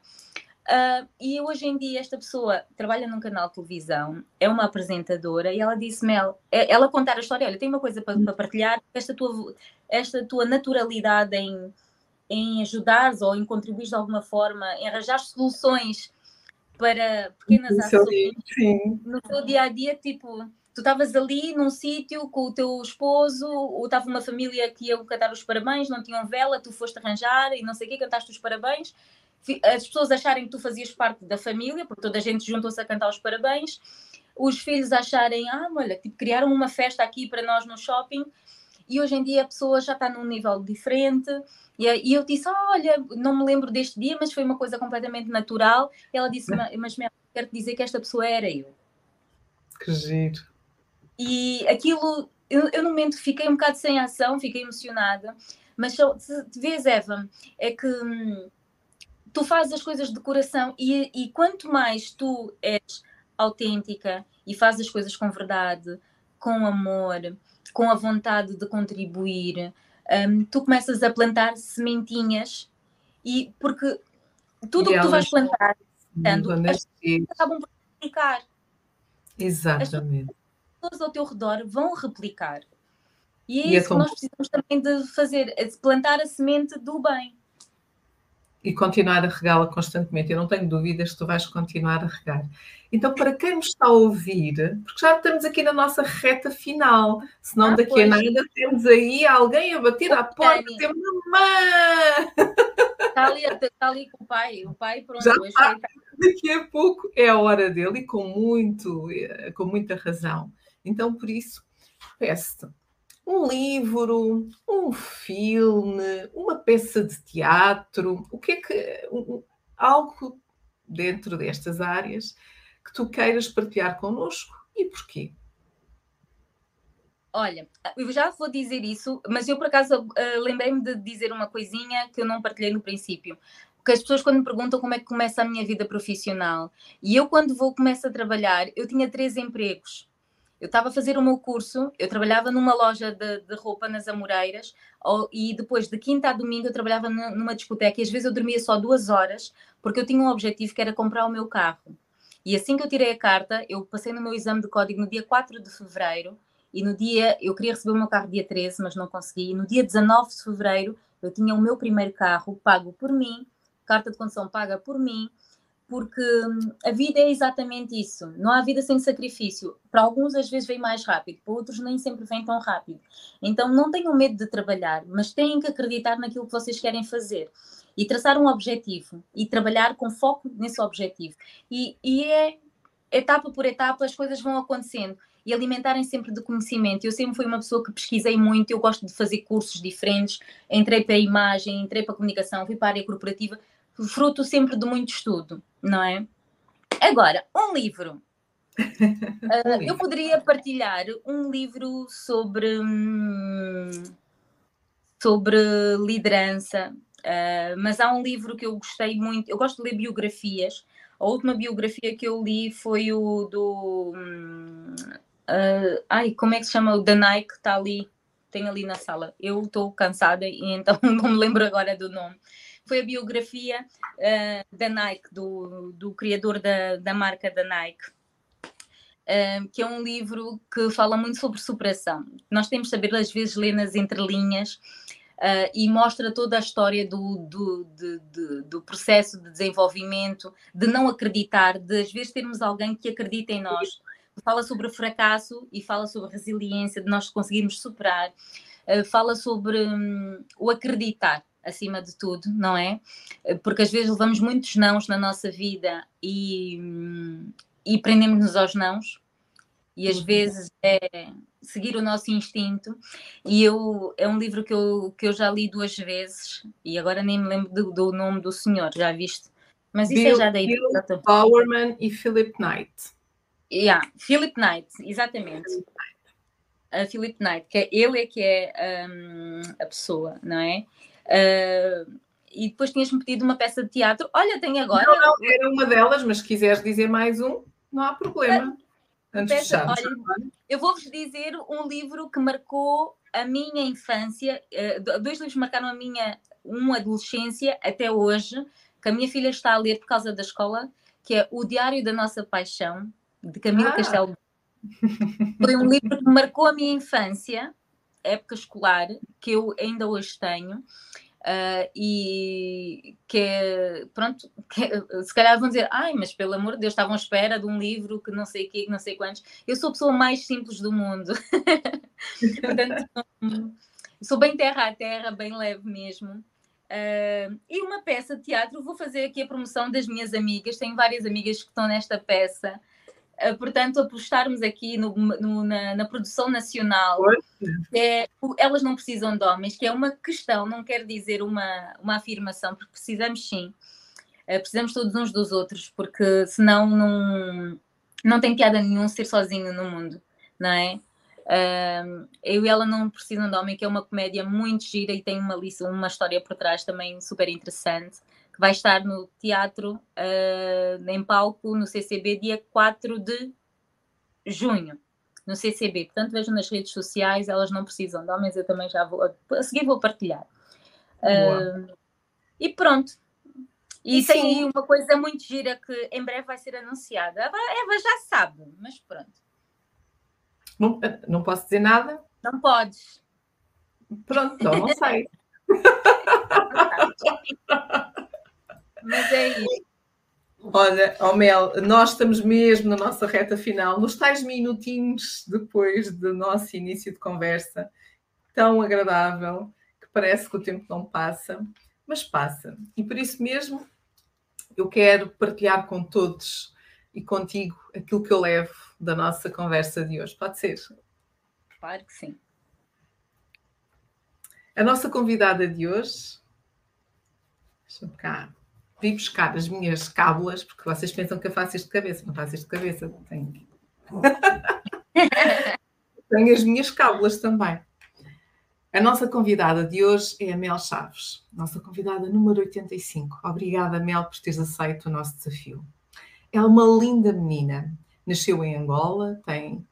Uh, e hoje em dia esta pessoa trabalha num canal de televisão, é uma apresentadora, e ela disse, Mel, é, ela contar a história, olha, tem uma coisa para, para partilhar, esta tua, esta tua naturalidade em, em ajudares ou em contribuir de alguma forma, em arranjar soluções para pequenas ações no teu dia a dia, tipo, tu estavas ali num sítio com o teu esposo, ou estava uma família que ia cantar os parabéns, não tinham vela, tu foste arranjar e não sei o quê, cantaste os parabéns, as pessoas acharem que tu fazias parte da família, porque toda a gente juntou-se a cantar os parabéns, os filhos acharem, ah, olha, tipo, criaram uma festa aqui para nós no shopping, e hoje em dia a pessoa já está num nível diferente, e, eu disse, ah, olha, não me lembro deste dia, mas foi uma coisa completamente natural, e ela disse, mas quero te dizer que esta pessoa era eu. Que giro. E aquilo, eu, eu no momento fiquei um bocado sem ação, fiquei emocionada, mas se vês, Eva, é que hum, tu fazes as coisas de coração e, e quanto mais tu és autêntica e fazes as coisas com verdade, com amor, com a vontade de contribuir, um, tu começas a plantar sementinhas e porque tudo o que tu vais plantar, tanto, as pessoas acabam por replicar. Exatamente. As pessoas ao teu redor vão replicar. E é e é isso é que nós precisamos também de fazer, é de plantar a semente do bem e continuar a regá-la constantemente. Eu não tenho dúvidas que tu vais continuar a regar. Então, para quem nos está a ouvir, porque já estamos aqui na nossa reta final, senão ah, daqui pois. a nada temos aí alguém a bater à porta e mamãe! Está ali, está ali com o pai, o pai pronto, já está. daqui a pouco é a hora dele e com, muito, eh, com muita razão. Então, por isso, peço-te um livro, um filme, uma peça de teatro, o que é que algo dentro destas áreas que tu queiras partilhar connosco e porquê? Olha, eu já vou dizer isso, mas eu por acaso uh, lembrei-me de dizer uma coisinha que eu não partilhei no princípio. Porque as pessoas quando me perguntam como é que começa a minha vida profissional, e eu quando vou começar a trabalhar, eu tinha três empregos. Eu estava a fazer o meu curso, eu trabalhava numa loja de, de roupa nas Amoreiras, e depois de quinta a domingo eu trabalhava numa discoteca e às vezes eu dormia só duas horas, porque eu tinha um objetivo que era comprar o meu carro. E assim que eu tirei a carta, eu passei no meu exame de código no dia 4 de fevereiro, e no dia, eu queria receber o meu carro dia 13, mas não consegui, e no dia 19 de fevereiro eu tinha o meu primeiro carro pago por mim, carta de condução paga por mim, porque hum, a vida é exatamente isso. Não há vida sem sacrifício. Para alguns, às vezes, vem mais rápido, para outros, nem sempre vem tão rápido. Então, não tenham medo de trabalhar, mas têm que acreditar naquilo que vocês querem fazer e traçar um objetivo e trabalhar com foco nesse objetivo. E, e é etapa por etapa, as coisas vão acontecendo e alimentarem sempre de conhecimento. Eu sempre fui uma pessoa que pesquisei muito, eu gosto de fazer cursos diferentes, entrei para a imagem, entrei para a comunicação, fui para a área corporativa, fruto sempre de muito estudo, não é? Agora, um livro. uh, eu poderia partilhar um livro sobre, hum, sobre liderança, uh, mas há um livro que eu gostei muito. Eu gosto de ler biografias. A última biografia que eu li foi o do. Uh, ai, como é que se chama? O da Nike, está ali, tem ali na sala. Eu estou cansada e então não me lembro agora do nome foi a biografia uh, da Nike, do, do criador da, da marca da Nike. Uh, que é um livro que fala muito sobre superação. Nós temos de saber, às vezes, ler nas entrelinhas uh, e mostra toda a história do, do, de, de, do processo de desenvolvimento, de não acreditar, de às vezes termos alguém que acredita em nós. Fala sobre o fracasso e fala sobre a resiliência, de nós conseguirmos superar. Uh, fala sobre um, o acreditar acima de tudo, não é? Porque às vezes levamos muitos nãos na nossa vida e, e prendemos-nos aos nãos, e às uhum. vezes é seguir o nosso instinto. E eu é um livro que eu, que eu já li duas vezes, e agora nem me lembro do, do nome do senhor, já viste? Mas isso é Bill, é já daí. Bill Bowerman e Philip Knight. Yeah, Philip Knight, exatamente. A Philip Knight, que é, ele é que é um, a pessoa, não é? Uh, e depois tinhas-me pedido uma peça de teatro. Olha, tem agora. Não, não, era uma delas, mas se quiseres dizer mais um, não há problema. Antes peça, de olha, eu vou-vos dizer um livro que marcou a minha infância. Uh, dois livros marcaram a minha uma adolescência até hoje, que a minha filha está a ler por causa da escola, que é O Diário da Nossa Paixão, de Camilo ah. Castelo. Foi um livro que marcou a minha infância época escolar que eu ainda hoje tenho. Uh, e que é, pronto, que, é, se calhar vão dizer, ai, mas pelo amor de Deus, estavam à espera de um livro que não sei o quê, que não sei quantos. Eu sou a pessoa mais simples do mundo. Portanto, sou bem terra a terra, bem leve mesmo. Uh, e uma peça de teatro, vou fazer aqui a promoção das minhas amigas, tenho várias amigas que estão nesta peça. Uh, portanto, apostarmos aqui no, no, na, na, produção nacional, é, elas não precisam de homens, que é uma questão, não quer dizer uma, uma afirmação, porque precisamos sim, uh, precisamos todos uns dos outros, porque senão não, não tem piada nenhum ser sozinho no mundo, não é? Eu e ela não precisam de homem, que é uma comédia muito gira e tem uma, uma história por trás também super interessante vai estar no teatro, uh, em palco, no CCB, dia 4 de junho, no CCB. Portanto, vejam nas redes sociais, elas não precisam de homens, eu também já vou, a seguir vou partilhar. Uh, e pronto. E, e tem aí uma coisa muito gira que em breve vai ser anunciada. A Eva já sabe, mas pronto. Não, não posso dizer nada? Não podes. Pronto, então não sei. Mas é isso. Olha, oh Mel, nós estamos mesmo na nossa reta final, nos tais minutinhos depois do nosso início de conversa, tão agradável, que parece que o tempo não passa, mas passa. E por isso mesmo, eu quero partilhar com todos e contigo aquilo que eu levo da nossa conversa de hoje. Pode ser? Claro que sim. A nossa convidada de hoje. Deixa-me cá. Vim buscar as minhas cábulas, porque vocês pensam que eu faço isto de cabeça. Não faço isto de cabeça. Tenho, Tenho as minhas cábulas também. A nossa convidada de hoje é a Mel Chaves, nossa convidada número 85. Obrigada, Mel, por teres aceito o nosso desafio. Ela é uma linda menina. Nasceu em Angola, tem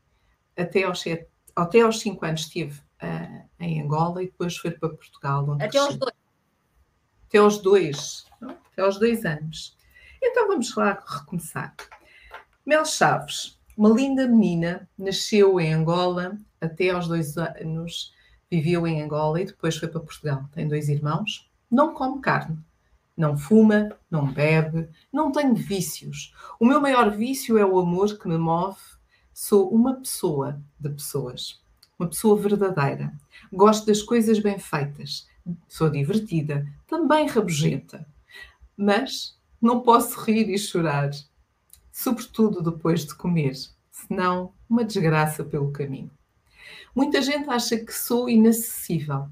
até aos, sete, até aos 5 anos esteve uh, em Angola e depois foi para Portugal. até aos dois. Até aos dois. Até aos dois anos. Então vamos lá recomeçar. Mel Chaves, uma linda menina, nasceu em Angola até aos dois anos viveu em Angola e depois foi para Portugal. Tem dois irmãos, não come carne, não fuma, não bebe, não tem vícios. O meu maior vício é o amor que me move. Sou uma pessoa de pessoas, uma pessoa verdadeira. Gosto das coisas bem feitas. Sou divertida, também rabugenta. Mas não posso rir e chorar, sobretudo depois de comer, senão uma desgraça pelo caminho. Muita gente acha que sou inacessível,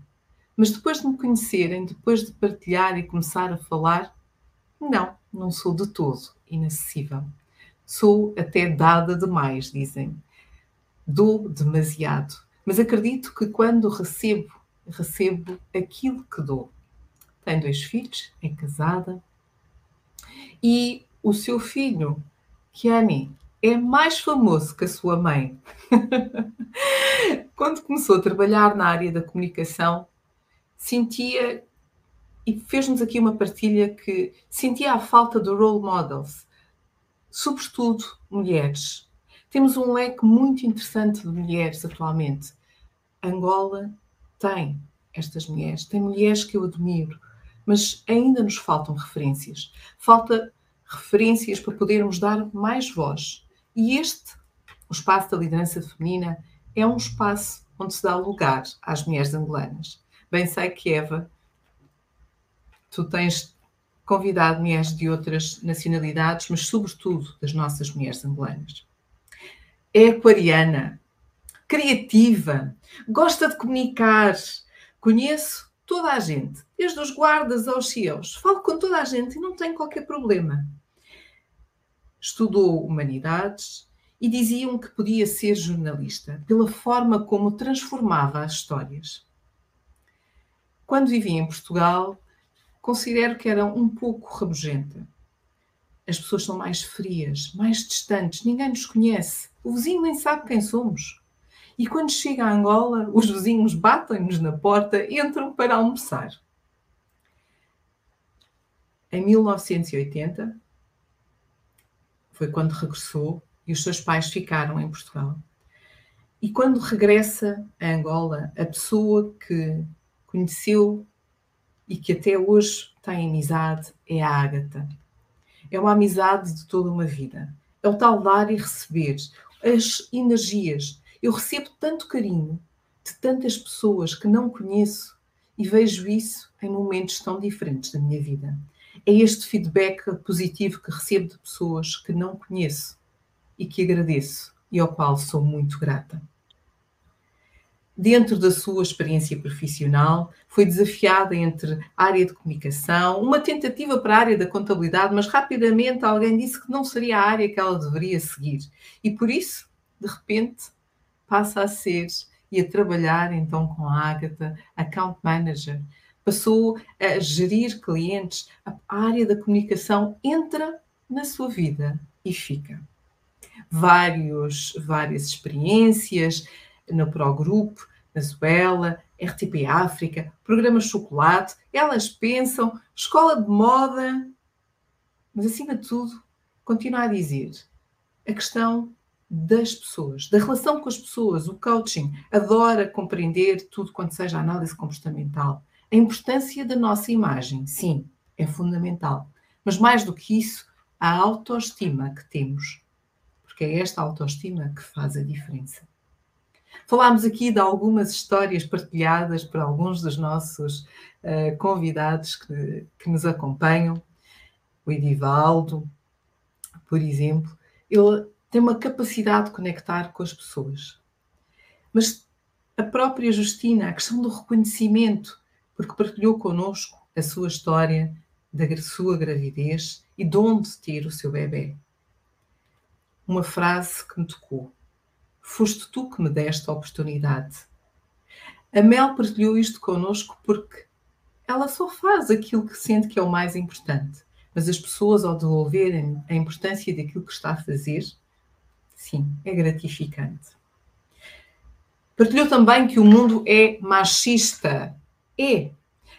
mas depois de me conhecerem, depois de partilhar e começar a falar, não, não sou de todo inacessível. Sou até dada demais, dizem. Dou demasiado, mas acredito que quando recebo, recebo aquilo que dou. Tem dois filhos, é casada e o seu filho, Kiani, é mais famoso que a sua mãe. Quando começou a trabalhar na área da comunicação, sentia, e fez-nos aqui uma partilha que sentia a falta de role models, sobretudo mulheres. Temos um leque muito interessante de mulheres atualmente. Angola tem estas mulheres, tem mulheres que eu admiro, mas ainda nos faltam referências. Falta referências para podermos dar mais voz e este, o espaço da liderança feminina, é um espaço onde se dá lugar às mulheres angolanas. Bem sei que, Eva, tu tens convidado mulheres de outras nacionalidades, mas sobretudo das nossas mulheres angolanas. É aquariana, criativa, gosta de comunicar. Conheço toda a gente, desde os guardas aos CEOs. Falo com toda a gente e não tenho qualquer problema estudou humanidades e diziam que podia ser jornalista pela forma como transformava as histórias. Quando vivia em Portugal, considero que era um pouco rabugenta. As pessoas são mais frias, mais distantes, ninguém nos conhece. O vizinho nem sabe quem somos. E quando chega a Angola, os vizinhos batem-nos na porta, entram para almoçar. Em 1980, foi quando regressou e os seus pais ficaram em Portugal. E quando regressa a Angola, a pessoa que conheceu e que até hoje tem amizade é a Ágata. É uma amizade de toda uma vida. É o tal dar e receber, as energias. Eu recebo tanto carinho de tantas pessoas que não conheço e vejo isso em momentos tão diferentes da minha vida é este feedback positivo que recebo de pessoas que não conheço e que agradeço e ao qual sou muito grata. Dentro da sua experiência profissional, foi desafiada entre a área de comunicação, uma tentativa para a área da contabilidade, mas rapidamente alguém disse que não seria a área que ela deveria seguir. E por isso, de repente, passa a ser e a trabalhar então com a Agatha, account manager, passou a gerir clientes, a área da comunicação entra na sua vida e fica. Vários, várias experiências no Progrupo, na Zuela, RTP África, programa Chocolate, elas pensam, escola de moda, mas acima de tudo, continua a dizer, a questão das pessoas, da relação com as pessoas, o coaching, adora compreender tudo quanto seja análise comportamental. A importância da nossa imagem, sim, é fundamental. Mas mais do que isso, a autoestima que temos. Porque é esta autoestima que faz a diferença. Falámos aqui de algumas histórias partilhadas por alguns dos nossos uh, convidados que, que nos acompanham. o Edivaldo, por exemplo, ele tem uma capacidade de conectar com as pessoas. Mas a própria Justina, a questão do reconhecimento, porque partilhou connosco a sua história da sua gravidez e de onde ter o seu bebê. Uma frase que me tocou. Foste tu que me deste a oportunidade. A Mel partilhou isto connosco porque ela só faz aquilo que sente que é o mais importante. Mas as pessoas, ao devolverem a importância daquilo que está a fazer, sim, é gratificante. Partilhou também que o mundo é machista. É.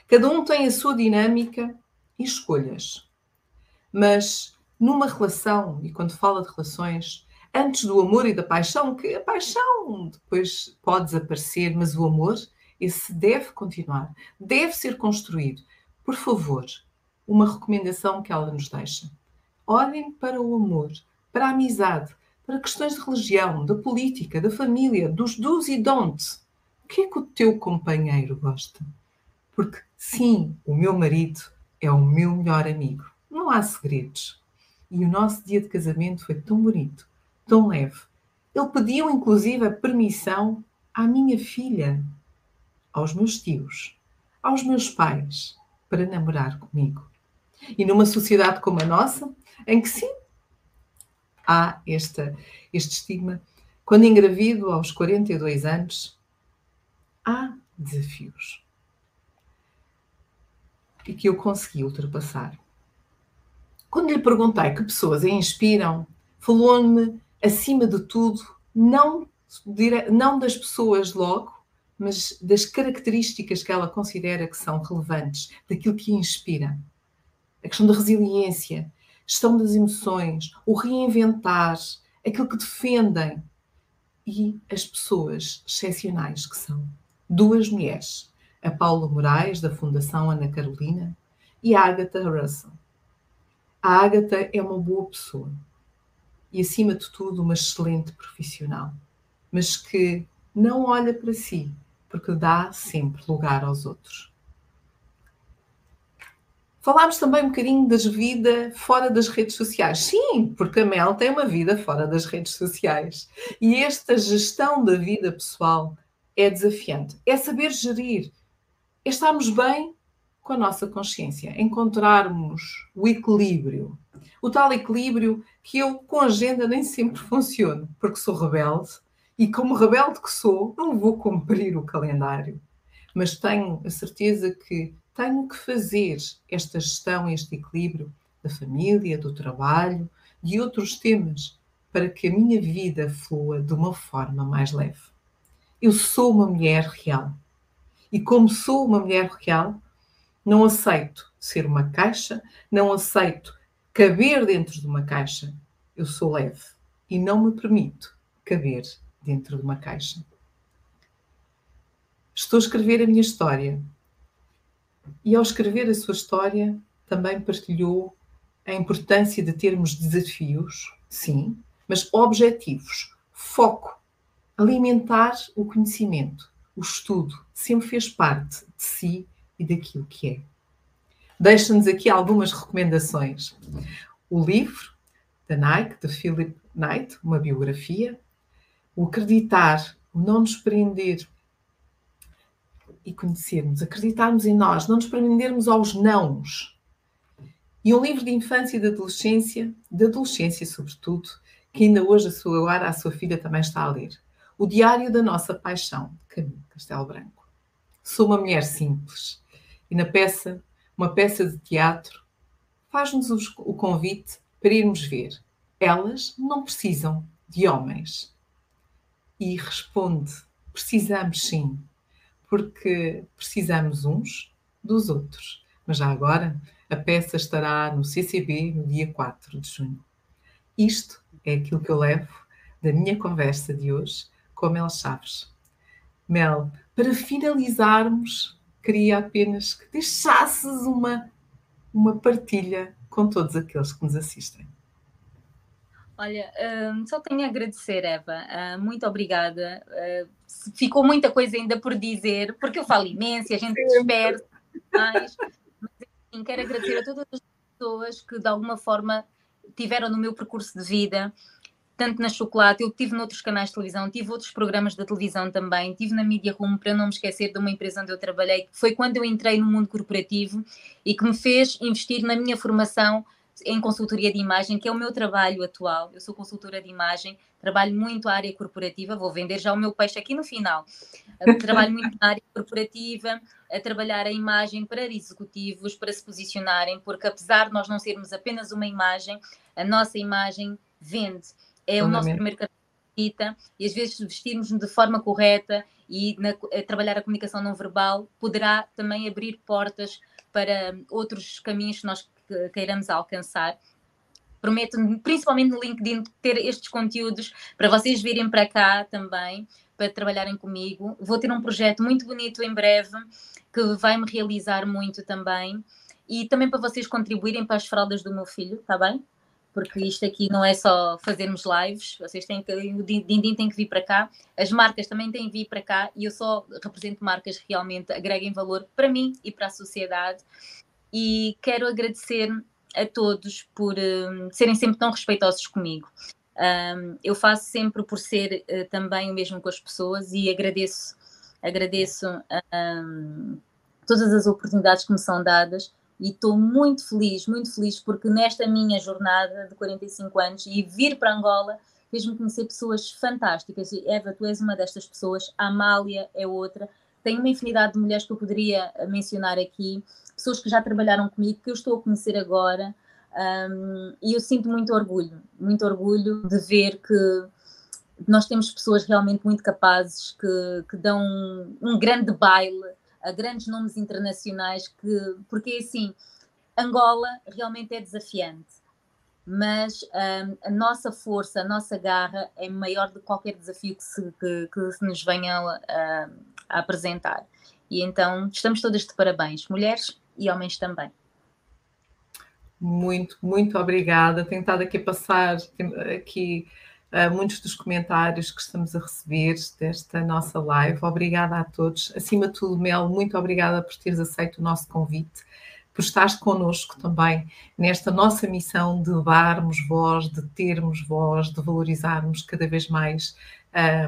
Cada um tem a sua dinâmica e escolhas. Mas numa relação, e quando fala de relações, antes do amor e da paixão, que a paixão depois pode desaparecer, mas o amor, esse deve continuar, deve ser construído. Por favor, uma recomendação que ela nos deixa. Olhem para o amor, para a amizade, para questões de religião, da política, da família, dos do's e don'ts. O que é que o teu companheiro gosta? Porque, sim, o meu marido é o meu melhor amigo. Não há segredos. E o nosso dia de casamento foi tão bonito, tão leve. Ele pediu, inclusive, a permissão à minha filha, aos meus tios, aos meus pais, para namorar comigo. E numa sociedade como a nossa, em que sim, há esta, este estigma. Quando engravido aos 42 anos, há desafios. E que eu consegui ultrapassar. Quando lhe perguntei que pessoas a inspiram, falou-me, acima de tudo, não, não das pessoas logo, mas das características que ela considera que são relevantes, daquilo que a inspira. A questão da resiliência, gestão das emoções, o reinventar, aquilo que defendem e as pessoas excepcionais que são. Duas mulheres, a Paula Moraes, da Fundação Ana Carolina, e a Agatha Russell. A Agatha é uma boa pessoa e, acima de tudo, uma excelente profissional, mas que não olha para si, porque dá sempre lugar aos outros. Falámos também um bocadinho das vida fora das redes sociais. Sim, porque a Mel tem uma vida fora das redes sociais. E esta gestão da vida pessoal é desafiante. É saber gerir. É estarmos bem com a nossa consciência. Encontrarmos o equilíbrio. O tal equilíbrio que eu, com agenda, nem sempre funciono, porque sou rebelde. E como rebelde que sou, não vou cumprir o calendário. Mas tenho a certeza que tenho que fazer esta gestão, este equilíbrio da família, do trabalho, de outros temas, para que a minha vida flua de uma forma mais leve. Eu sou uma mulher real. E como sou uma mulher real, não aceito ser uma caixa, não aceito caber dentro de uma caixa. Eu sou leve e não me permito caber dentro de uma caixa. Estou a escrever a minha história e ao escrever a sua história, também partilhou a importância de termos desafios, sim, mas objetivos, foco, alimentar o conhecimento, o estudo, sempre fez parte de si e daquilo que é. Deixa-nos aqui algumas recomendações. O livro da Nike, de Philip Knight, uma biografia, o acreditar, o não nos prender e conhecermos, acreditarmos em nós, não nos prendermos aos nãos. E um livro de infância e de adolescência, de adolescência sobretudo, que ainda hoje a sua agora a sua filha também está a ler. O Diário da Nossa Paixão, de Camilo Castelo Branco. Sou uma mulher simples e na peça, uma peça de teatro, faz-nos o convite para irmos ver. Elas não precisam de homens. E responde: precisamos sim porque precisamos uns dos outros. Mas já agora, a peça estará no CCB no dia 4 de junho. Isto é aquilo que eu levo da minha conversa de hoje com Mel Chaves. Mel, para finalizarmos, queria apenas que deixasses uma, uma partilha com todos aqueles que nos assistem. Olha, um, só tenho a agradecer, Eva. Uh, muito obrigada. Uh, ficou muita coisa ainda por dizer, porque eu falo imenso e a gente dispersa mais. Mas, enfim, quero agradecer a todas as pessoas que de alguma forma tiveram no meu percurso de vida, tanto na Chocolate, eu tive noutros canais de televisão, tive outros programas da televisão também, tive na Media Room, para não me esquecer de uma empresa onde eu trabalhei, que foi quando eu entrei no mundo corporativo e que me fez investir na minha formação em consultoria de imagem, que é o meu trabalho atual. Eu sou consultora de imagem, trabalho muito a área corporativa, vou vender já o meu peixe aqui no final. trabalho muito na área corporativa, a trabalhar a imagem para executivos, para se posicionarem, porque apesar de nós não sermos apenas uma imagem, a nossa imagem vende. É o nosso primeiro cartão e às vezes vestirmos-nos de forma correta e na, a trabalhar a comunicação não verbal poderá também abrir portas para outros caminhos que nós queiramos alcançar. Prometo, principalmente no LinkedIn, ter estes conteúdos para vocês virem para cá também, para trabalharem comigo. Vou ter um projeto muito bonito em breve, que vai me realizar muito também. E também para vocês contribuírem para as fraldas do meu filho, está bem? Porque isto aqui não é só fazermos lives, vocês têm que, o Dindim tem que vir para cá, as marcas também têm que vir para cá e eu só represento marcas que realmente agreguem valor para mim e para a sociedade e quero agradecer a todos por um, serem sempre tão respeitosos comigo. Um, eu faço sempre por ser uh, também o mesmo com as pessoas e agradeço, agradeço um, todas as oportunidades que me são dadas e estou muito feliz, muito feliz porque nesta minha jornada de 45 anos e vir para Angola fez-me conhecer pessoas fantásticas. Eva, tu és uma destas pessoas, a Amália é outra. Tenho uma infinidade de mulheres que eu poderia mencionar aqui pessoas que já trabalharam comigo, que eu estou a conhecer agora, um, e eu sinto muito orgulho, muito orgulho de ver que nós temos pessoas realmente muito capazes que, que dão um, um grande baile a grandes nomes internacionais, que, porque assim, Angola realmente é desafiante, mas um, a nossa força, a nossa garra é maior do que qualquer desafio que se, que, que se nos venha a, a apresentar. E então estamos todas de parabéns, mulheres e homens também. Muito, muito obrigada. Tenho estado aqui passar aqui uh, muitos dos comentários que estamos a receber desta nossa live. Obrigada a todos. Acima de tudo, Mel, muito obrigada por teres aceito o nosso convite, por estares connosco também nesta nossa missão de darmos voz, de termos voz, de valorizarmos cada vez mais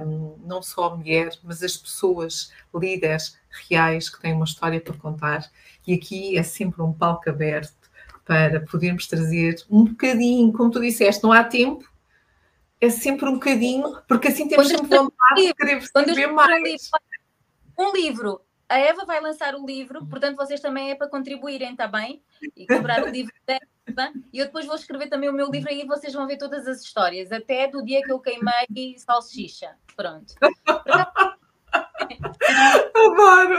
um, não só a mulher, mas as pessoas, líderes reais que têm uma história para contar. E aqui é sempre um palco aberto para podermos trazer um bocadinho, como tu disseste, não há tempo, é sempre um bocadinho, porque assim temos sempre vontade de querer saber mais. Um livro, a Eva vai lançar o livro, portanto vocês também é para contribuírem, está bem? E comprar o livro dela. E eu depois vou escrever também o meu livro e vocês vão ver todas as histórias, até do dia que eu queimei salsicha. Pronto. Adoro!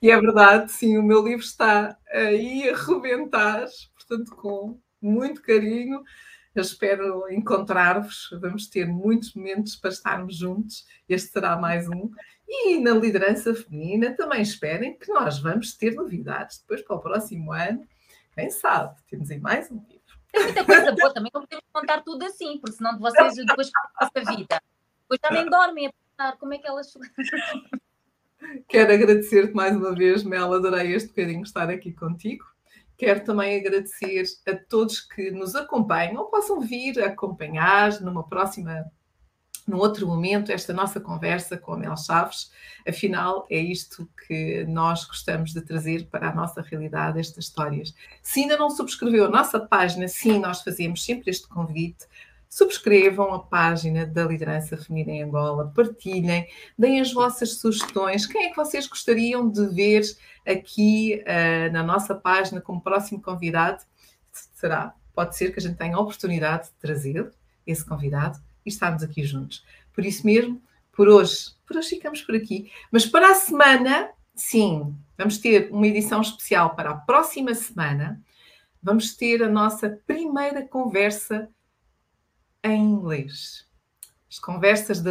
E é verdade, sim, o meu livro está aí a rebentar, portanto, com muito carinho. Eu espero encontrar-vos. Vamos ter muitos momentos para estarmos juntos. Este será mais um. E na liderança feminina também esperem que nós vamos ter novidades depois para o próximo ano. Quem sabe? Temos aí mais um livro. Tem muita coisa boa também, não podemos contar tudo assim, porque senão vocês depois a vida. Depois também dormem pensar como é que elas. Quero agradecer-te mais uma vez, Mel. Adorei este bocadinho estar aqui contigo. Quero também agradecer a todos que nos acompanham ou possam vir acompanhar numa próxima num outro momento, esta nossa conversa com a Mel Chaves. Afinal, é isto que nós gostamos de trazer para a nossa realidade, estas histórias. Se ainda não subscreveu a nossa página, sim, nós fazemos sempre este convite. Subscrevam a página da Liderança Feminina em Angola, partilhem, deem as vossas sugestões. Quem é que vocês gostariam de ver aqui uh, na nossa página como próximo convidado? Será? Pode ser que a gente tenha a oportunidade de trazer esse convidado e estarmos aqui juntos. Por isso mesmo, por hoje, por hoje ficamos por aqui. Mas para a semana, sim, vamos ter uma edição especial para a próxima semana. Vamos ter a nossa primeira conversa em inglês. As conversas da